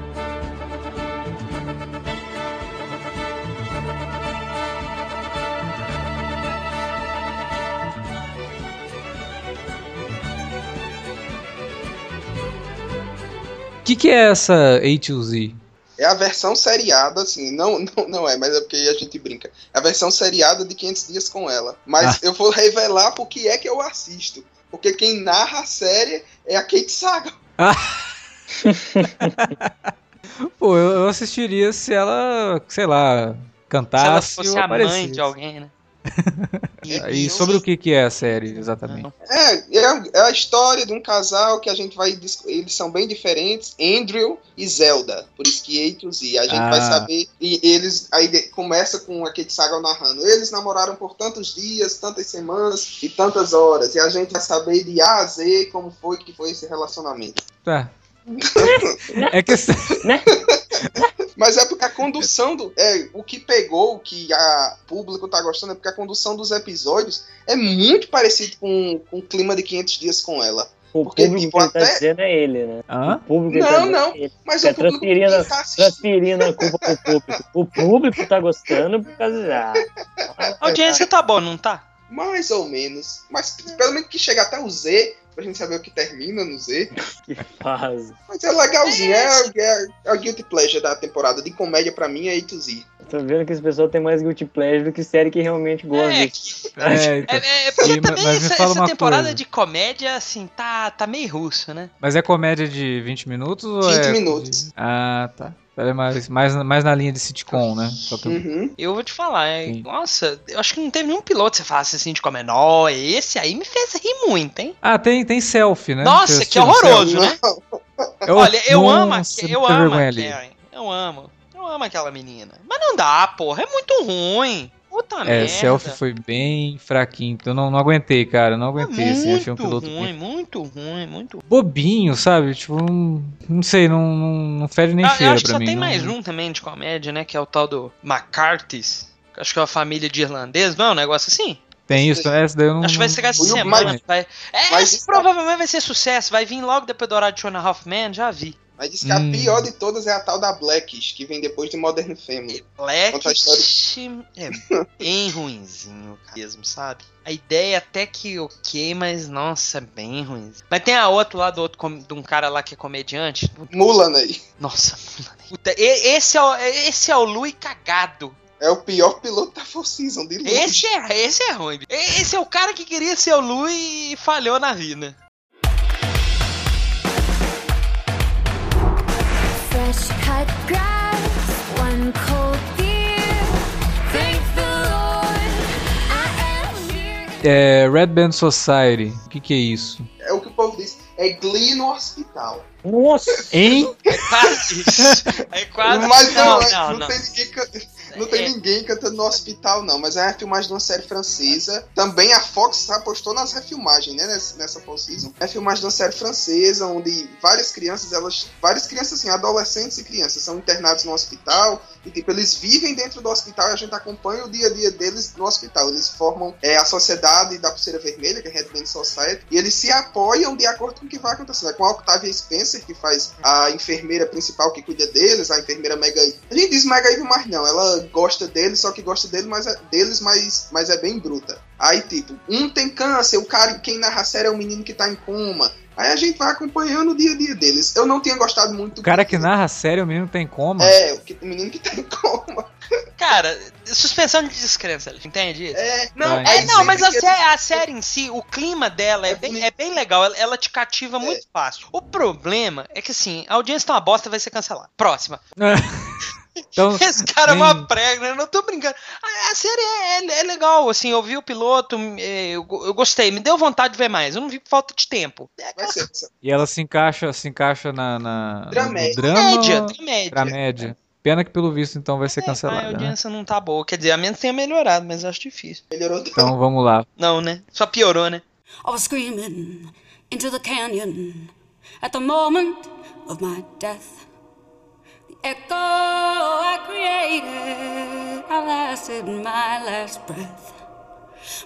O que, que é essa A2Z? É a versão seriada, assim, não, não, não é, mas é porque a gente brinca. É a versão seriada de 500 dias com ela. Mas ah. eu vou revelar por que é que eu assisto. Porque quem narra a série é a Kate Saga. Ah. Pô, eu, assistiria se ela, sei lá, Se cantasse ela fosse ou a mãe de alguém, né? E sobre o que, que é a série, exatamente? É, é, a- é a história de um casal que a gente vai. Eles são bem diferentes, Andrew e Zelda. Por isso que A to Z. A gente Ah. vai saber. E eles. Aí começa com a Kate Saga narrando. Eles namoraram por tantos dias, tantas semanas e tantas horas. E a gente vai saber de A a Z como foi que foi esse relacionamento. Tá. é que Mas é porque a condução do. É, o que pegou, o que a público tá gostando, é porque a condução dos episódios é muito parecido com, com o clima de 500 dias com ela. O Porque, público tipo, tá até- dizendo é ele, né? Hã? O público Não, tá dizendo não. é ele. Mas É o público transferindo, que tá assistindo. transferindo a culpa pro público. O público tá gostando por causa da. A audiência tá boa, não tá? Mais ou menos. Mas pelo menos que chega até o Z, pra gente saber o que termina no Z. Que fase. Mas é legalzinho, é, é, é o Guilty Pleasure da temporada. De comédia pra mim é A to Z. Tô vendo que esse pessoal tem mais guilty pleasure do que série que realmente gosta É, que- É, então. é, é porque E, também essa, essa uma temporada coisa. de comédia, assim, tá, tá meio russo, né? Mas é comédia de 20 minutos ou 20 é minutos. de- Ah, tá. Ela é mais, mais, mais na linha de sitcom, né? Só que- Uhum. Eu vou te falar, é, nossa, eu acho que não teve nenhum piloto que você falasse assim de comédia. Nó, esse aí me fez rir muito, hein? Ah, tem, tem selfie, né? Nossa, que horroroso, Selfie? né? Eu- Olha, eu amo, a- Nossa, eu amo a. Karen. Eu amo. Eu amo aquela menina. Mas não dá, porra. É muito ruim. Puta É, merda. selfie foi bem fraquinho, então eu não, não aguentei, cara, não É aguentei, assim, achei um muito piloto ruim, muito muito ruim, muito ruim. bobinho, sabe? Tipo, não, não sei, não, não, não fede nem Ah, eu cheira acho que pra só mim. tem não- mais um também de comédia, né? Que é o tal do McCarthy's. Acho que é uma família de irlandeses, não é um negócio assim? Tem isso, essa daí eu não. Acho que vai chegar essa semana. Vai... É, Mas esse provavelmente vai ser sucesso. Vai vir logo depois do horário de Jonah Hoffman, já vi. Mas diz que a Hum. pior de todas é a tal da Blackish, que vem depois de Modern Family. Black Conta a história. é bem ruinzinho mesmo, sabe? A ideia até que ok, mas nossa, é bem ruimzinho. Mas tem a outra lá do outro de um cara lá que é comediante. Mulaney. Nossa, puta, e- esse é o, esse é o Louis cagado. É o pior piloto da Four Season, de longe. Esse é, esse é ruim. Esse é o cara que queria ser o Louis e falhou na vida. Fresh cut grass, one cold beer. Thank the Lord, I am here. É, Red Band Society, o que, que é isso? É o que o povo diz. É Glee no hospital. Nossa! Hein? É quase isso. É quase Mas não, não, não, não, não. tem ninguém não tem É. ninguém cantando no hospital, não. Mas é a filmagem de uma série francesa. Também a Fox apostou nas refilmagens, né? Nessa, nessa Fall Season. É a filmagem de uma série francesa, onde várias crianças, elas. Várias crianças, assim, adolescentes e crianças, são internados no hospital. E, tipo, eles vivem dentro do hospital e a gente acompanha o dia a dia deles no hospital. Eles formam é, a sociedade da Pulseira Vermelha, que é a Red Band Society, e eles se apoiam de acordo com o que vai acontecendo. É com a Octavia Spencer, que faz a enfermeira principal que cuida deles, a enfermeira Mega A gente diz Mega Evil, mas não. Ela gosta deles, só que gosta dele, mas é, deles, mas, mas é bem bruta. Aí, tipo, um tem câncer, o cara, quem narra a série é o menino que tá em coma. Aí a gente vai acompanhando o dia a dia deles. Eu não tinha gostado muito O cara que narra a série, o menino tem coma. É, o, que- o menino que tá em coma. Cara, suspensão de descrença, entende isso? É, não. É, aí não, mas a, que- a série em si, o clima dela é, É bem, é bem legal, ela, ela te cativa muito fácil. O problema é que assim, a audiência tá uma bosta vai ser cancelada. Próxima. Então, Esse cara é nem- uma prega, eu não tô brincando. A, a série é, é- é legal, assim, eu vi o piloto, é, eu, eu gostei, me deu vontade de ver mais, eu não vi por falta de tempo. É ser. E ela se encaixa, se encaixa na, na Dramédia. drama, comédia, comédia. dramédia. Pena que pelo visto então vai ser É, a cancelada, né? audiência não tá boa, quer dizer, a menos tenha melhorado, mas acho difícil. Melhorou Então vamos lá. Não, né? Só piorou, né? I was screaming into the canyon at the moment of my death. Echo I created, I lasted my last breath.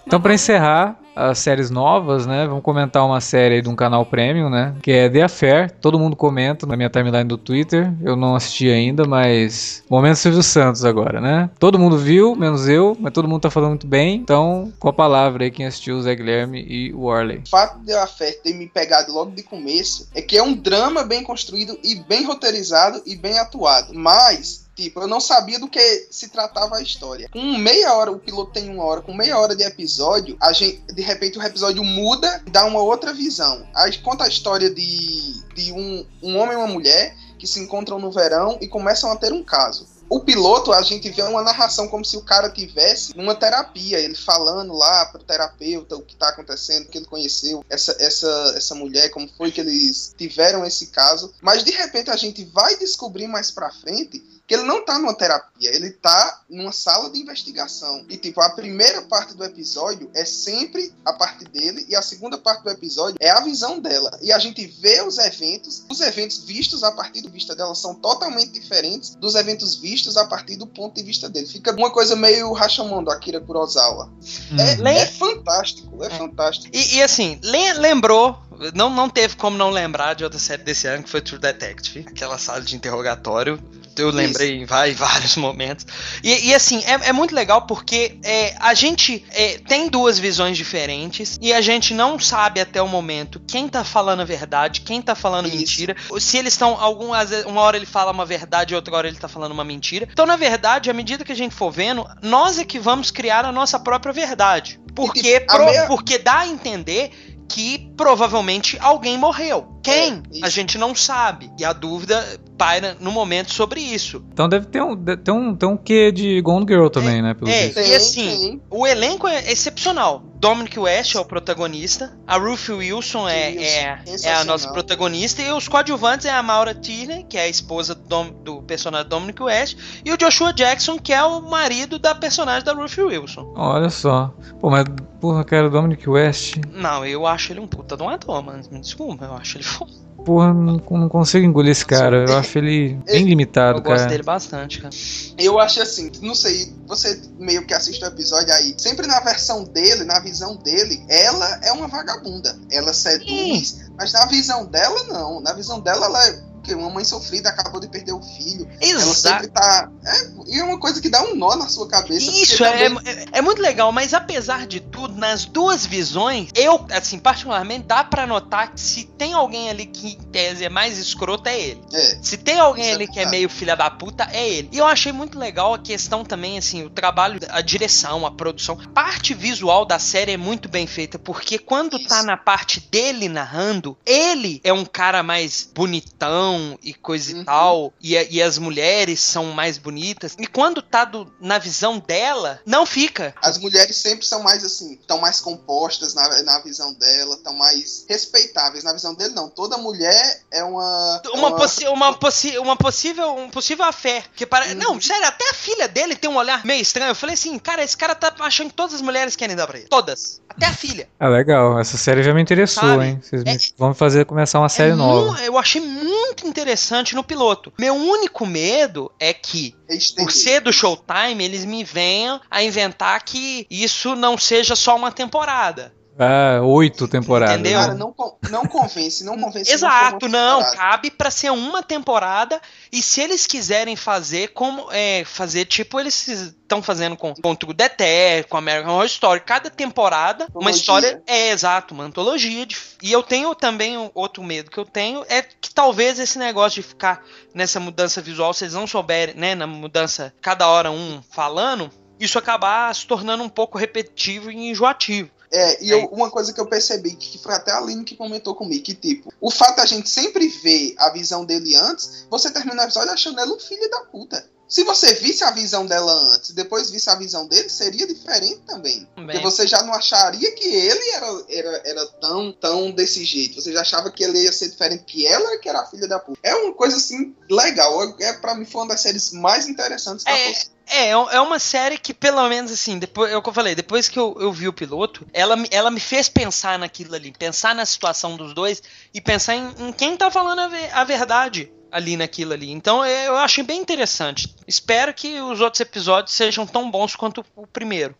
Então pra encerrar, as séries novas, né? Vamos comentar uma série aí de um canal premium, né? Que é The Affair. Todo mundo comenta na minha timeline do Twitter. Eu não assisti ainda, mas. Momento Silvio Santos agora, né? Todo mundo viu, menos eu, mas todo mundo tá falando muito bem. Então, com a palavra aí, quem assistiu Zé Guilherme e o Warley. O fato de a fé ter me pegado logo de começo é que é um drama bem construído e bem roteirizado e bem atuado. Mas Tipo, eu não sabia do que se tratava a história. Com meia hora, o piloto tem uma hora, com meia hora de episódio, a gente, repente o episódio muda e dá uma outra visão. Aí conta a história de, de um, um homem e uma mulher que se encontram no verão e começam a ter um caso. O piloto, a gente vê uma narração como se o cara tivesse numa terapia, ele falando lá pro terapeuta o que tá acontecendo, que ele conheceu essa, essa, essa mulher, como foi que eles tiveram esse caso. Mas de repente a gente vai descobrir mais pra frente que ele não tá numa terapia, ele tá numa sala de investigação. E, tipo, a primeira parte do episódio é sempre a parte dele, e a segunda parte do episódio é a visão dela. E a gente vê os eventos, os eventos vistos a partir do vista dela são totalmente diferentes dos eventos vistos a partir do ponto de vista dele. Fica uma coisa meio Rashomon do Akira Kurosawa. Hum. É, é fantástico, é, fantástico. E, e assim, lem- lembrou. Não, não teve como não lembrar de outra série desse ano que foi True Detective. Aquela sala de interrogatório. Eu lembrei em vários momentos. E, e, assim, é, é muito legal porque é, a gente é, tem duas visões diferentes e a gente não sabe até o momento quem tá falando a verdade, quem tá falando Isso. mentira. Se eles estão. Algumas, uma hora ele fala uma verdade, outra hora ele tá falando uma mentira. Então, na verdade, à medida que a gente for vendo, nós é que vamos criar a nossa própria verdade. Porque, pro- meia- porque dá a entender que provavelmente alguém morreu. Quem? É, a gente não sabe. E a dúvida paira no momento sobre isso. Então deve ter um, ter um, ter um quê de Gone Girl também, né? Pelo É, e assim, tem. o elenco é excepcional. Dominic West é o protagonista, a Ruth Wilson é, Wilson, é, é a nossa protagonista, e os coadjuvantes é a Maura Tierney, que é a esposa do, Dom- do personagem Dominic West, e o Joshua Jackson, que é o marido da personagem da Ruth Wilson. Olha só. Pô, mas, porra, cara, o Dominic West. Não, eu acho ele um puta de um ator, mano. Me desculpa, eu acho ele foda. Porra, não, não consigo engolir esse cara. Eu acho ele bem limitado, Eu gosto cara. dele bastante, cara. Eu acho assim, não sei, você meio que assiste o episódio aí, sempre na versão dele, na visão dele, ela é uma vagabunda. Ela seduz, mas na visão dela, não. Na visão dela, ela é uma mãe sofrida, acabou de perder o filho. Ela Exato. sempre tá. É, e é uma coisa que dá um nó na sua cabeça. Isso é, também- é, é muito legal, mas apesar de tudo, nas duas visões, eu, assim, particularmente, dá pra notar que se tem alguém ali que, em tese, é mais escroto, é ele. É. Se tem alguém é ali que é meio filha da puta, é ele. E eu achei muito legal a questão também, assim, o trabalho, a direção, a produção. A parte visual da série é muito bem feita, porque quando tá Isso. na parte dele narrando, ele é um cara mais bonitão e coisa e Uhum. tal, e, e as mulheres são mais bonitas. E quando tá do- na visão dela, não fica. As mulheres sempre são mais assim, estão mais compostas na, na visão dela, estão mais respeitáveis. Na visão dele, não. Toda mulher é uma. é Uma, possi uma, possi uma possível um possível afé. Que para... Uhum. Não, sério, até a filha dele tem um olhar meio estranho. Eu falei assim, cara, esse cara tá achando que todas as mulheres querem dar pra ele. Todas. Até a filha. Ah, legal. Essa série já me interessou, Sabe? hein? Vocês me- É- vão me fazer começar uma série É nova. Eu achei muito interessante no piloto. Meu único medo é que, por ser do Showtime, eles me venham a inventar que isso não seja só uma temporada. Ah, oito temporadas. Entendeu? Cara, né? não, não convence, não convence. Exato, uma não, temporada. cabe pra ser uma temporada e se eles quiserem fazer como é, fazer tipo eles estão fazendo com, com True Detective, com American Horror Story, cada temporada uma Antologia. história é exato, uma antologia de- e eu tenho também um outro medo que eu tenho é que talvez esse negócio de ficar nessa mudança visual, se eles não souberem, né, na mudança cada hora um falando, isso acabar se tornando um pouco repetitivo e enjoativo. É, e eu- uma coisa que eu percebi, que foi até a Aline que comentou comigo, que tipo, o fato da gente sempre ver a visão dele antes, você termina o episódio achando ela um filho da puta. Se você visse a visão dela antes depois visse a visão dele, seria diferente também. Também. Porque você já não acharia que ele era, era, era tão, tão desse jeito. Você já achava que ele ia ser diferente, que ela que era a filha da puta. É uma coisa assim, legal. É, pra mim foi uma das séries mais interessantes da É. É, é uma série que, pelo menos, assim, depois, é o que eu falei, depois que eu, eu vi o piloto, ela, me- ela me fez pensar naquilo ali, pensar na situação dos dois e pensar em, em quem tá falando a, a verdade ali naquilo ali. Então é, eu achei bem interessante. Espero que os outros episódios sejam tão bons quanto o primeiro.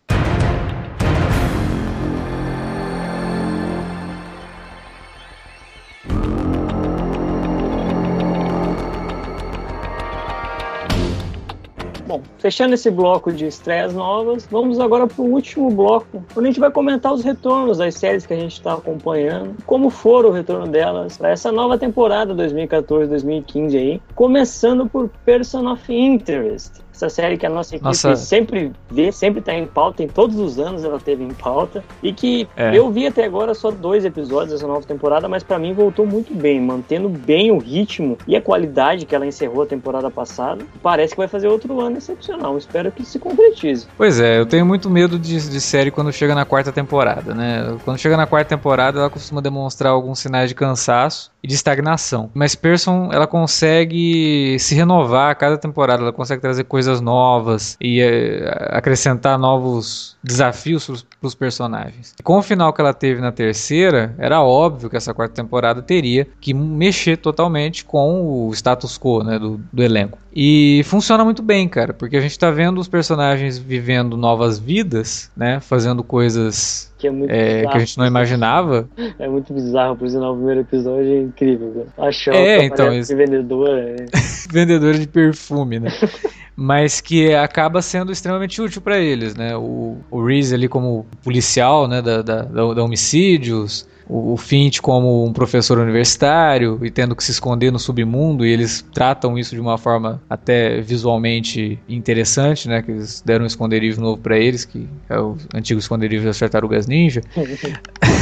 Bom, fechando esse bloco de estreias novas, vamos agora para o último bloco, onde a gente vai comentar os retornos das séries que a gente está acompanhando, como foram o retorno delas para essa nova temporada 2014-2015 aí, começando por Person of Interest. Essa série que a nossa equipe Nossa. sempre vê, sempre tá em pauta, em todos os anos ela teve em pauta. E que É. eu vi até agora só dois episódios dessa nova temporada, mas pra mim voltou muito bem, mantendo bem o ritmo e a qualidade que ela encerrou a temporada passada. Parece que vai fazer outro ano excepcional. Espero que se concretize. Pois é, eu tenho muito medo de, de série quando chega na quarta temporada, né? Quando chega na quarta temporada, ela costuma demonstrar alguns sinais de cansaço e de estagnação. Mas Person, ela consegue se renovar a cada temporada, ela consegue trazer coisas novas e eh, acrescentar novos desafios para os personagens. Com o final que ela teve na terceira, era óbvio que essa quarta temporada teria que mexer totalmente com o status quo né, do, do elenco. E funciona muito bem, cara, porque a gente tá vendo os personagens vivendo novas vidas, né? Fazendo coisas Que é muito é, bizarro. que a gente não imaginava. É muito bizarro, por sinal, o primeiro episódio é incrível. cara. A Shota É, então, isso- vendedora. é. vendedora de perfume, né? Mas que acaba sendo extremamente útil para eles, né? O, o Reese ali como policial, né? Da, da, da- da homicídios, o, o Finch como um professor universitário e tendo que se esconder no submundo e eles tratam isso de uma forma até visualmente interessante, né? Que eles deram um esconderijo novo para eles, que é o antigo esconderijo das Tartarugas Ninja.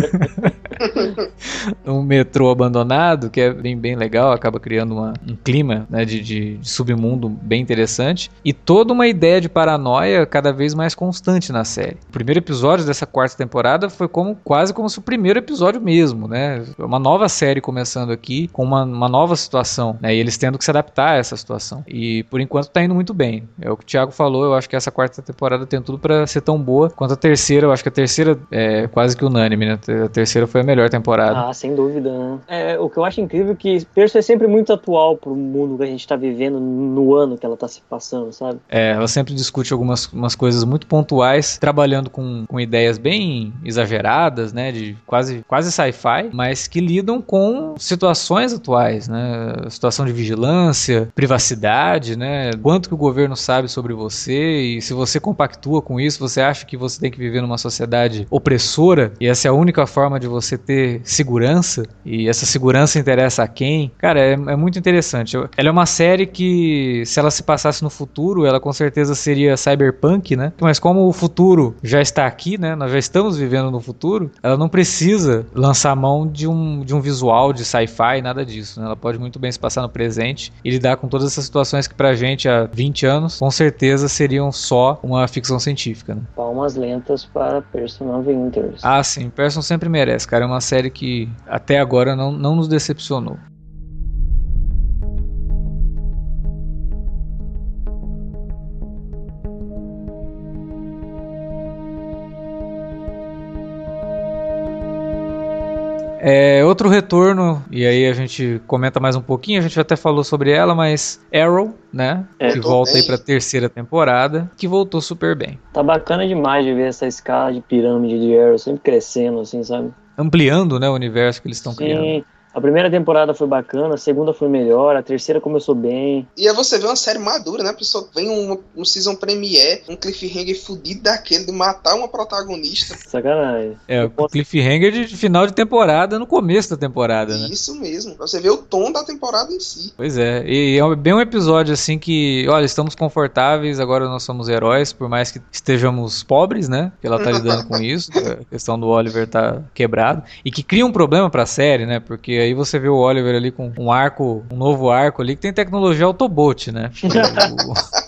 um metrô abandonado, que é bem, bem legal, acaba criando uma- um clima né, de, de- de submundo bem interessante. E toda uma ideia de paranoia cada vez mais constante na série. O primeiro episódio dessa quarta temporada foi como quase como se o primeiro episódio mesmo, né? Uma nova série começando aqui, com uma, uma nova situação, né? E eles tendo que se adaptar a essa situação. E por enquanto tá indo muito bem. É o que o Thiago falou, eu acho que essa quarta temporada tem tudo pra ser tão boa quanto a terceira. Eu acho que a terceira é quase que unânime, né? A terceira foi a melhor temporada. Ah, sem dúvida, né? É, o que eu acho incrível é que Perso é sempre muito atual pro mundo que a gente tá vivendo no ano que ela tá se passando, sabe? É, ela sempre discute algumas umas coisas muito pontuais, trabalhando com, com ideias bem exageradas, né, de quase, quase sci-fi, mas que lidam com situações atuais, né, situação de vigilância, privacidade, né, quanto que o governo sabe sobre você e se você compactua com isso, você acha que você tem que viver numa sociedade opressora e essa é a única forma de você ter segurança e essa segurança interessa a quem? Cara, é, é muito interessante. Ela é uma série que, se ela se passasse no futuro, ela com certeza seria cyberpunk, né? Mas como o futuro já está aqui, né? Nós já estamos vivendo no futuro, ela não precisa lançar mão de um, de um visual de sci-fi, nada disso, né? Ela pode muito bem se passar no presente e lidar com todas essas situações que pra gente há 20 anos, com certeza seriam só uma ficção científica, né? Palmas lentas para Person of Interest. Ah, sim, Person sempre merece, cara. É uma série que até agora não, não nos decepcionou. É, outro retorno, e aí a gente comenta mais um pouquinho, a gente até falou sobre ela, mas Arrow, né? É, que volta aí bem. pra terceira temporada, que voltou super bem. Tá bacana demais de ver essa escala de pirâmide de Arrow sempre crescendo, assim, sabe? Ampliando né, o universo que eles estão criando. A primeira temporada foi bacana, a segunda foi melhor, a terceira começou bem. E aí você vê uma série madura, né? A pessoa vem um, um season premiere, um cliffhanger fudido daquele de matar uma protagonista. Sacanagem. É, o posso- cliffhanger de final de temporada no começo da temporada, né? Isso mesmo. Pra você ver o tom da temporada em si. Pois é, e é bem um episódio assim que, olha, estamos confortáveis, agora nós somos heróis, por mais que estejamos pobres, né? Que ela tá lidando com isso, a questão do Oliver tá quebrado, e que cria um problema pra série, né? Porque aí você vê o Oliver ali com um arco, um novo arco ali, que tem tecnologia Autobot, né? O-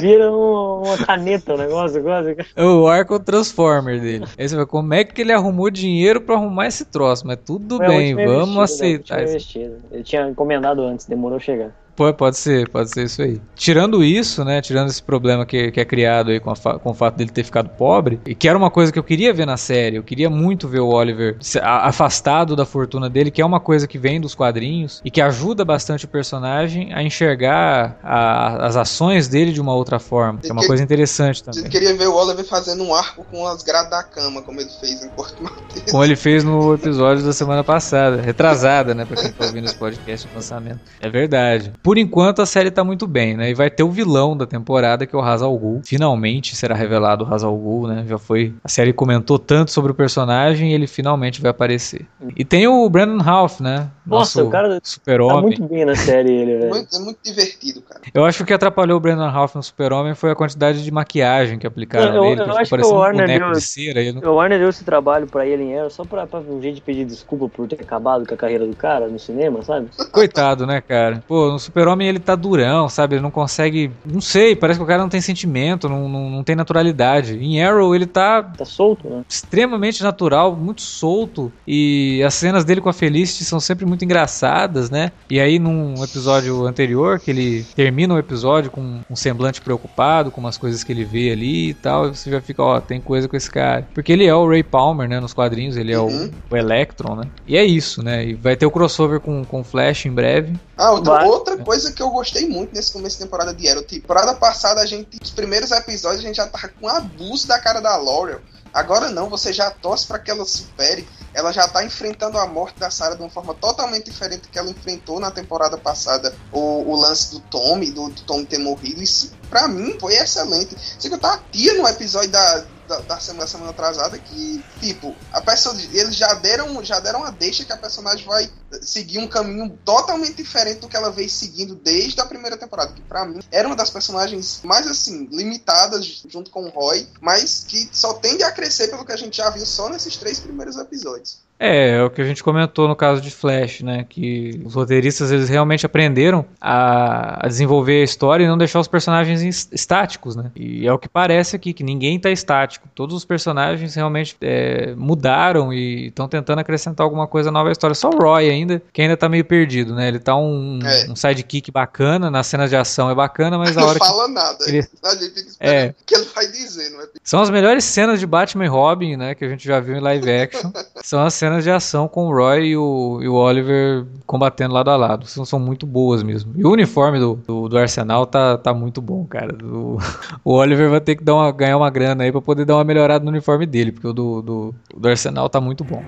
Vira um- uma caneta o negócio, quase. o, o arco Transformer dele. Aí você vai, como é que ele arrumou dinheiro pra arrumar esse troço? Mas tudo Foi bem, vamos né? Aceitar investida. Ele tinha encomendado antes, demorou a chegar. Pode, pode ser, pode ser isso aí. Tirando isso, né? Tirando esse problema que, que é criado aí com, com o fato dele ter ficado pobre, e que era uma coisa que eu queria ver na série, eu queria muito ver o Oliver afastado da fortuna dele, que é uma coisa que vem dos quadrinhos e que ajuda bastante o personagem a enxergar a- as ações dele de uma outra forma. É uma que- coisa interessante também. queria ver o Oliver fazendo um arco com as grades da cama, como ele fez em Porto Maltese. Como ele fez no episódio da semana passada, retrasada, né? Pra quem tá ouvindo esse podcast de lançamento. É verdade. por enquanto a série tá muito bem, né? E vai ter o vilão da temporada, que é o Hazal Ghul. Finalmente será revelado o Hazal Ghul, né? Já foi. A série comentou tanto sobre o personagem e ele finalmente vai aparecer. E tem o Brandon Ralph, né? Nossa, Nosso o cara Tá super-homem. muito bem na série ele, velho. Muito, é muito divertido, cara. Eu acho que o que atrapalhou o Brandon Ralph no Super-Homem foi a quantidade de maquiagem que aplicaram Eu- eu- nele, eu que acho que o um Warner boneco deu- de cera. ele não- O Warner deu esse trabalho pra ele em Arrow só pra, pra um jeito de pedir desculpa por ter acabado com a carreira do cara no cinema, sabe? Coitado, né, cara? Pô, no Super-Homem ele tá durão, sabe? Ele não consegue. Não sei, parece que o cara não tem sentimento, não, não, não tem naturalidade. Em Arrow ele tá Tá solto, né? extremamente natural, muito solto. E as cenas dele com a Felicity são sempre muito engraçadas, né? E aí, num episódio anterior, que ele termina o episódio com um semblante preocupado, com umas coisas que ele vê ali e tal, e você já fica, ó, tem coisa com esse cara. Porque ele é o Ray Palmer, né? Nos quadrinhos, ele é Uhum. o, o Electron, né? E é isso, né? E vai ter o crossover com, com Flash em breve. Ah, outra, outra coisa que eu gostei muito nesse começo de temporada de Arrow, tipo, temporada passada a gente, os primeiros episódios a gente já tava com abuso da cara da Laurel. Agora não, você já torce pra que ela supere. Ela já tá enfrentando a morte da Sarah de uma forma totalmente diferente que ela enfrentou na temporada passada. O, o lance do Tommy, do, do Tommy ter morrido. Isso, pra mim, foi excelente. Sei que eu tava tia no episódio da, da, da semana, semana atrasada que, tipo, a pessoa, eles já deram, já deram a deixa que a personagem vai seguir um caminho totalmente diferente do que ela veio seguindo desde a primeira temporada, que pra mim era uma das personagens mais assim, limitadas junto com o Roy, mas que só tende a crescer pelo que a gente já viu só nesses três primeiros episódios. É, é o que a gente comentou no caso de Flash, né? Que os roteiristas eles realmente aprenderam a, a desenvolver a história e não deixar os personagens es- estáticos, né? E é o que parece aqui, que ninguém tá estático. Todos os personagens realmente é, mudaram e estão tentando acrescentar alguma coisa nova à história. Só o Roy ainda, que ainda tá meio perdido, né? Ele tá um, É. um sidekick bacana, nas cenas de ação é bacana, mas a não hora que fala nada. ele- A gente fica esperando É. o que ele vai dizer, não é? São as melhores cenas de Batman e Robin, né? Que a gente já viu em live action. são as cenas de ação com o Roy e o, e o Oliver combatendo lado a lado. São, são muito boas mesmo. E o uniforme do, do, do Arsenal tá, tá muito bom, cara. O, o Oliver vai ter que dar uma- ganhar uma grana aí pra poder dar uma melhorada no uniforme dele, porque o do, do, do Arsenal tá muito bom.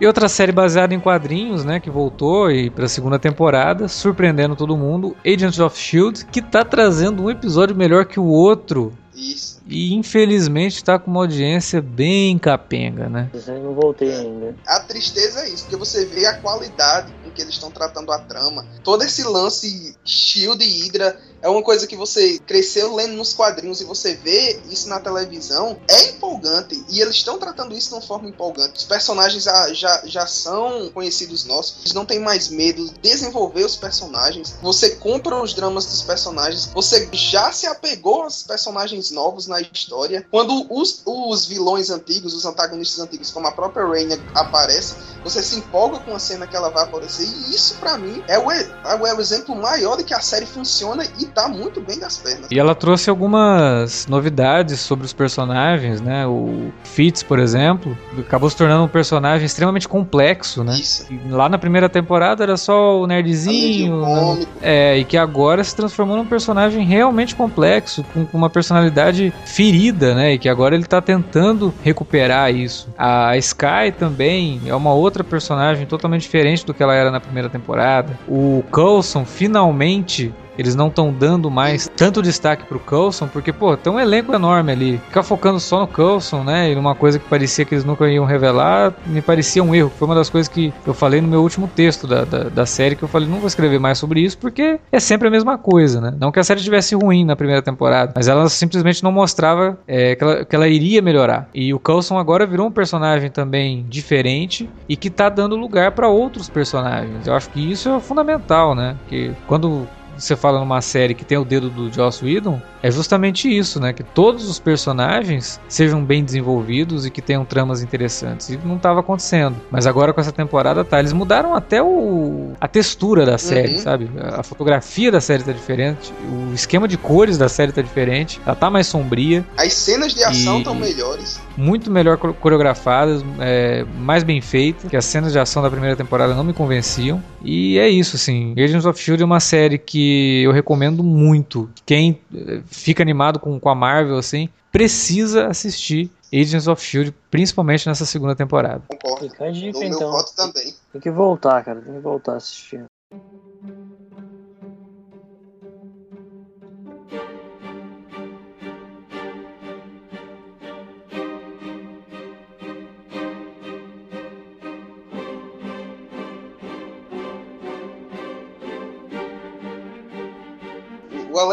E outra série baseada em quadrinhos, né, que voltou e para a segunda temporada, surpreendendo todo mundo, Agents of Shield, que tá trazendo um episódio melhor que o outro Isso. e infelizmente tá com uma audiência bem capenga, né? Eu não voltei ainda. A tristeza é isso, porque você vê a qualidade com que eles estão tratando a trama. Todo esse lance Shield e Hydra é uma coisa que você cresceu lendo nos quadrinhos e você vê isso na televisão. É empolgante. E eles estão tratando isso de uma forma empolgante. Os personagens já, já, já são conhecidos nossos. Eles não têm mais medo de desenvolver os personagens. Você compra os dramas dos personagens. Você já se apegou aos personagens novos na história. Quando os, os vilões antigos, os antagonistas antigos, como a própria Rainha, aparecem, você se empolga com a cena que ela vai aparecer. E isso, pra mim, é o, é o exemplo maior de que a série funciona e tá muito bem das pernas. E ela trouxe algumas novidades sobre os personagens, né? O Fitz, por exemplo, acabou se tornando um personagem extremamente complexo, né? Isso. Lá na primeira temporada era só o nerdzinho, né? É, e que agora se transformou num personagem realmente complexo, com, com uma personalidade ferida, né? E que agora ele tá tentando recuperar isso. A Sky também é uma outra personagem totalmente diferente do que ela era na primeira temporada. O Coulson finalmente eles não estão dando mais tanto destaque pro Coulson, porque, pô, tem um elenco enorme ali. Ficar focando só no Coulson, né? E numa coisa que parecia que eles nunca iam revelar, me parecia um erro. Foi uma das coisas que eu falei no meu último texto da, da, da série, que eu falei, não vou escrever mais sobre isso, porque é sempre a mesma coisa, né? Não que a série tivesse ruim na primeira temporada, mas ela simplesmente não mostrava é, que, ela, que ela iria melhorar. E o Coulson agora virou um personagem também diferente e que tá dando lugar para outros personagens. Eu acho que isso é fundamental, né? Porque quando você fala numa série que tem o dedo do Joss Whedon, é justamente isso, né? Que todos os personagens sejam bem desenvolvidos e que tenham tramas interessantes. E não estava acontecendo. Mas agora com essa temporada tá. Eles mudaram até o a textura da série, Uhum. sabe? A fotografia da série tá diferente, o esquema de cores da série tá diferente. Ela tá mais sombria, As cenas de ação estão melhores. muito melhor co- coreografadas, é, mais bem feita. Que as cenas de ação da primeira temporada não me convenciam. E é isso, assim. Agents of Shield é uma série que eu recomendo muito. Quem eh, fica animado com, com a Marvel, assim, precisa assistir Agents of Shield, principalmente nessa segunda temporada. Concordo. Fica a dica, então. voto também. Tem que voltar, cara. Tem que voltar a assistir.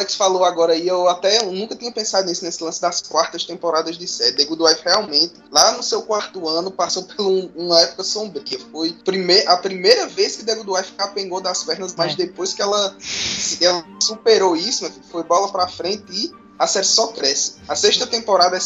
Alex falou agora aí, eu até nunca tinha pensado nisso, nesse lance das quartas temporadas de série. The Good Wife realmente, lá no seu quarto ano, passou por um- uma época sombria. Foi prime a primeira vez que The Good Wife capengou das pernas, mas É. depois que ela, ela superou isso, foi bola pra frente e a série só cresce. A sexta temporada é,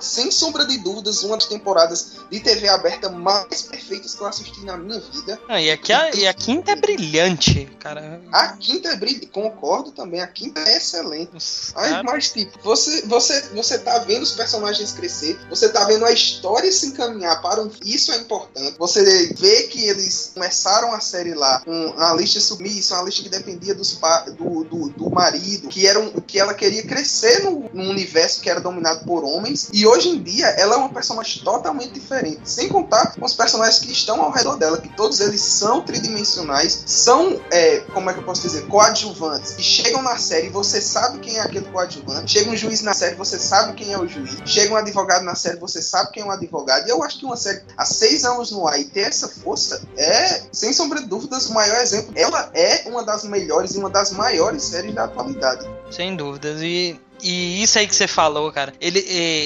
sem sombra de dúvidas, uma das temporadas de TV aberta mais perfeitas que eu assisti na minha vida. Ah, e, aqui a, e a quinta é brilhante, cara. A quinta é brilhante, concordo também, a quinta é excelente. Ai, mas tipo, você, você, você tá vendo os personagens crescer, você tá vendo a história se encaminhar para um. Isso é importante. Você vê que eles começaram a série lá com uma lista submissa, uma lista que dependia dos do, do, do marido, que, era um, que ela queria crescer no, num universo que era dominado por homens, e hoje em dia ela é uma personagem totalmente diferente. Sem contar com os personagens que estão ao redor dela, que todos eles são tridimensionais, são, é, como é que eu posso dizer, coadjuvantes, que chegam na série, você sabe quem é aquele coadjuvante, chega um juiz na série, você sabe quem é o juiz, chega um advogado na série, você sabe quem é o advogado, e eu acho que uma série há seis anos no ar e ter essa força é, sem sombra de dúvidas, o maior exemplo. Ela é uma das melhores e uma das maiores séries da atualidade. Sem dúvidas. E, e isso aí que você falou, cara. Ele,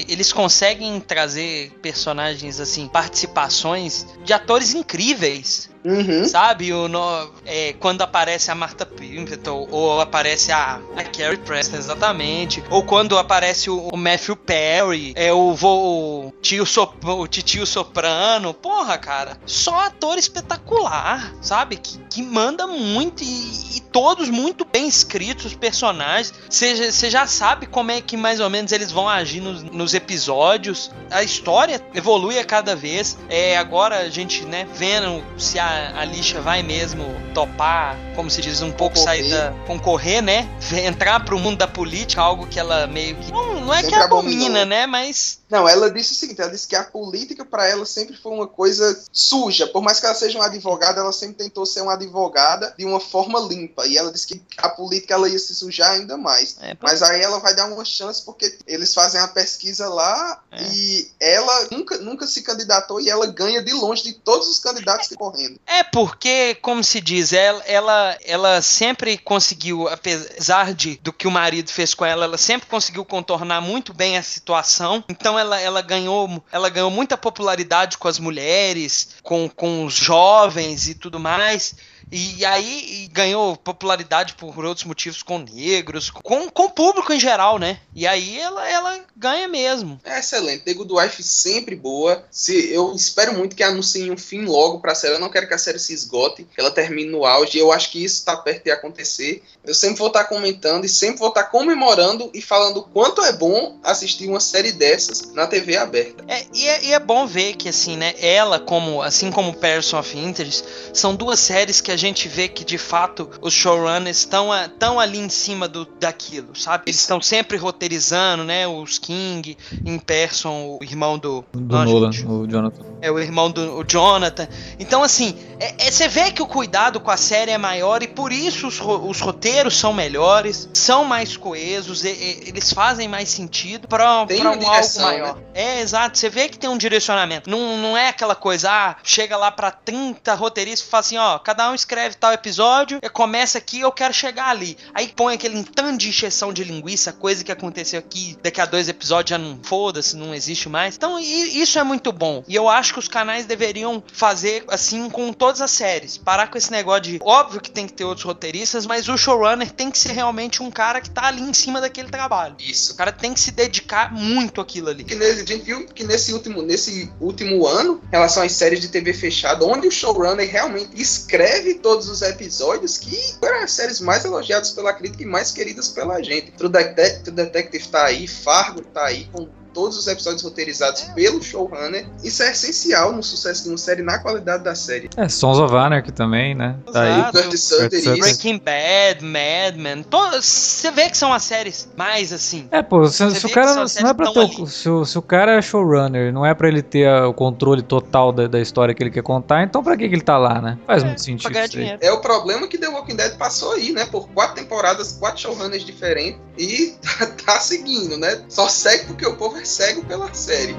eles conseguem trazer personagens, assim, participações de atores incríveis. Uhum. Sabe? O no- é, quando aparece a Martha Plimpton, ou aparece a, a Carrie Preston, exatamente. Ou quando aparece o, o Matthew Perry, é o, vo- o tio o titio Soprano. Porra, cara. Só ator espetacular, sabe? Que, que manda muito e, e todos muito bem escritos, os personagens. Você já sabe como é que mais ou menos eles vão agir nos, nos episódios. A história evolui a cada vez. É, agora a gente, né, vendo se a, a lixa vai mesmo topar, como se diz, um pouco Concorrer. sair da. concorrer, né? Entrar pro mundo da política, algo que ela meio que. Não, não é que Sempre abomina, abominou. né? Mas. Não, ela disse o seguinte: ela disse que a política para ela sempre foi uma coisa suja. Por mais que ela seja uma advogada, ela sempre tentou ser uma advogada de uma forma limpa. E ela disse que a política ela ia se sujar ainda mais. É, Mas aí ela vai dar uma chance porque eles fazem a pesquisa lá É. e ela nunca, nunca se candidatou e ela ganha de longe de todos os candidatos que correndo. É porque, como se diz, ela, ela, ela sempre conseguiu, apesar de do que o marido fez com ela, ela sempre conseguiu contornar muito bem a situação. Então ela, ela ganhou, ela ganhou muita popularidade com as mulheres, com, com os jovens e tudo mais. E aí e ganhou popularidade por outros motivos com negros, com, com o público em geral, né? E aí ela, ela ganha mesmo. É excelente. The Good Wife sempre boa. Se, eu espero muito que anunciem um fim logo pra série. Eu não quero que a série se esgote, que ela termine no auge. Eu acho que isso tá perto de acontecer. Eu sempre vou estar comentando e sempre vou estar comemorando e falando o quanto é bom assistir uma série dessas na TV aberta. É, e, é, e é bom ver que, assim, né, ela, como, assim como Person of Interest, são duas séries que a gente vê que, de fato, os showrunners estão tão ali em cima do, daquilo, sabe? Eles estão sempre roteirizando, né, os King, em Person, o irmão do... Do Não, Nolan, gente. o Jonathan. É o irmão do o Jonathan. Então, assim, é- é- você vê que o cuidado com a série é maior e por isso os, os roteiros são melhores, são mais coesos, e- e- eles fazem mais sentido pra, Tem pra um algo direção, maior. É, exato. Você vê que tem um direcionamento. Não, não é aquela coisa, ah, chega lá pra 30 roteiristas e fala assim, ó, cada um escreve tal episódio, e começa aqui, eu quero chegar ali. Aí põe aquele tanto de encheção de linguiça, coisa que aconteceu aqui, daqui a dois episódios já não foda-se, não existe mais. Então, isso é muito bom. E eu acho que os canais deveriam fazer assim com todas as séries. Parar com esse negócio de. Óbvio que tem que ter outros roteiristas, mas o showrunner tem que ser realmente um cara que tá ali em cima daquele trabalho. Isso. O cara tem que se dedicar muito àquilo ali. Que nesse, a gente viu que nesse último, nesse último ano, em relação às séries de TV fechada, onde o showrunner realmente escreve todos os episódios, que foram as séries mais elogiadas pela crítica e mais queridas pela gente. True Detective, True Detective tá aí, Fargo tá aí, com todos os episódios roteirizados pelo showrunner. Isso é essencial no sucesso de uma série, na qualidade da série. É, Sons of Anarchy também, né? Tá aí. Isso. Breaking Bad, Mad Men. Você vê que são as séries mais assim. É, pô, se, se o cara não, não é pra ter. o- Se, o- se o cara é showrunner, não é pra ele ter a- o controle total da, da história que ele quer contar, então pra que, que ele tá lá, né? Faz muito sentido. Pra ganhar isso aí. dinheiro. É o problema que The Walking Dead passou aí, né? Por quatro temporadas, quatro showrunners diferentes e tá, tá seguindo, né? Só segue porque o povo é cego pela série.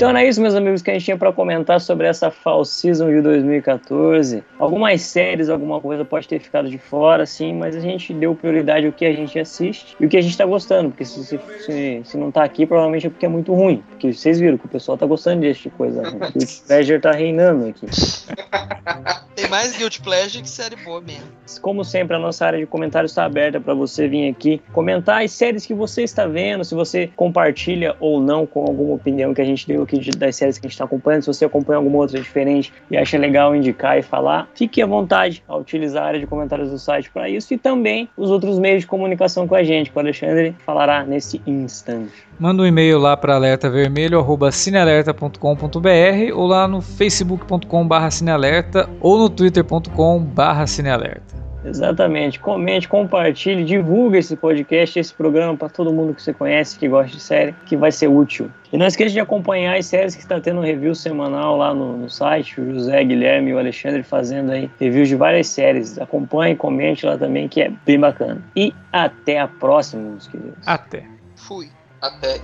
Então era isso, meus amigos, que a gente tinha pra comentar sobre essa Fall Season de 2014. Algumas séries, alguma coisa pode ter ficado de fora, sim, mas a gente deu prioridade ao que a gente assiste e o que a gente tá gostando, porque se, se, se, se não tá aqui, provavelmente é porque é muito ruim. Porque vocês viram que o pessoal tá gostando desse tipo de coisa. Né? O Pleasure tá reinando aqui. Tem mais Guilty Pleasure que série boa mesmo. Como sempre, a nossa área de comentários está aberta para você vir aqui comentar as séries que você está vendo, se você compartilha ou não com alguma opinião que a gente deu aqui de- das séries que a gente está acompanhando, se você acompanha alguma outra diferente e acha legal indicar e falar, fique à vontade a utilizar a área de comentários do site para isso e também os outros meios de comunicação com a gente, que o Alexandre falará nesse instante. Manda um e-mail lá para alertavermelho@cinealerta.com.br ou lá no facebook.com/cinealerta ou no twitter.com/cinealerta. Exatamente. Comente, compartilhe, divulgue esse podcast, esse programa para todo mundo que você conhece, que gosta de série, que vai ser útil. E não esqueça de acompanhar as séries que está tendo um review semanal lá no, no site. O José, Guilherme e o Alexandre fazendo aí reviews de várias séries. Acompanhe, comente lá também, que é bem bacana. E até a próxima, meus queridos. Até. Fui. Até.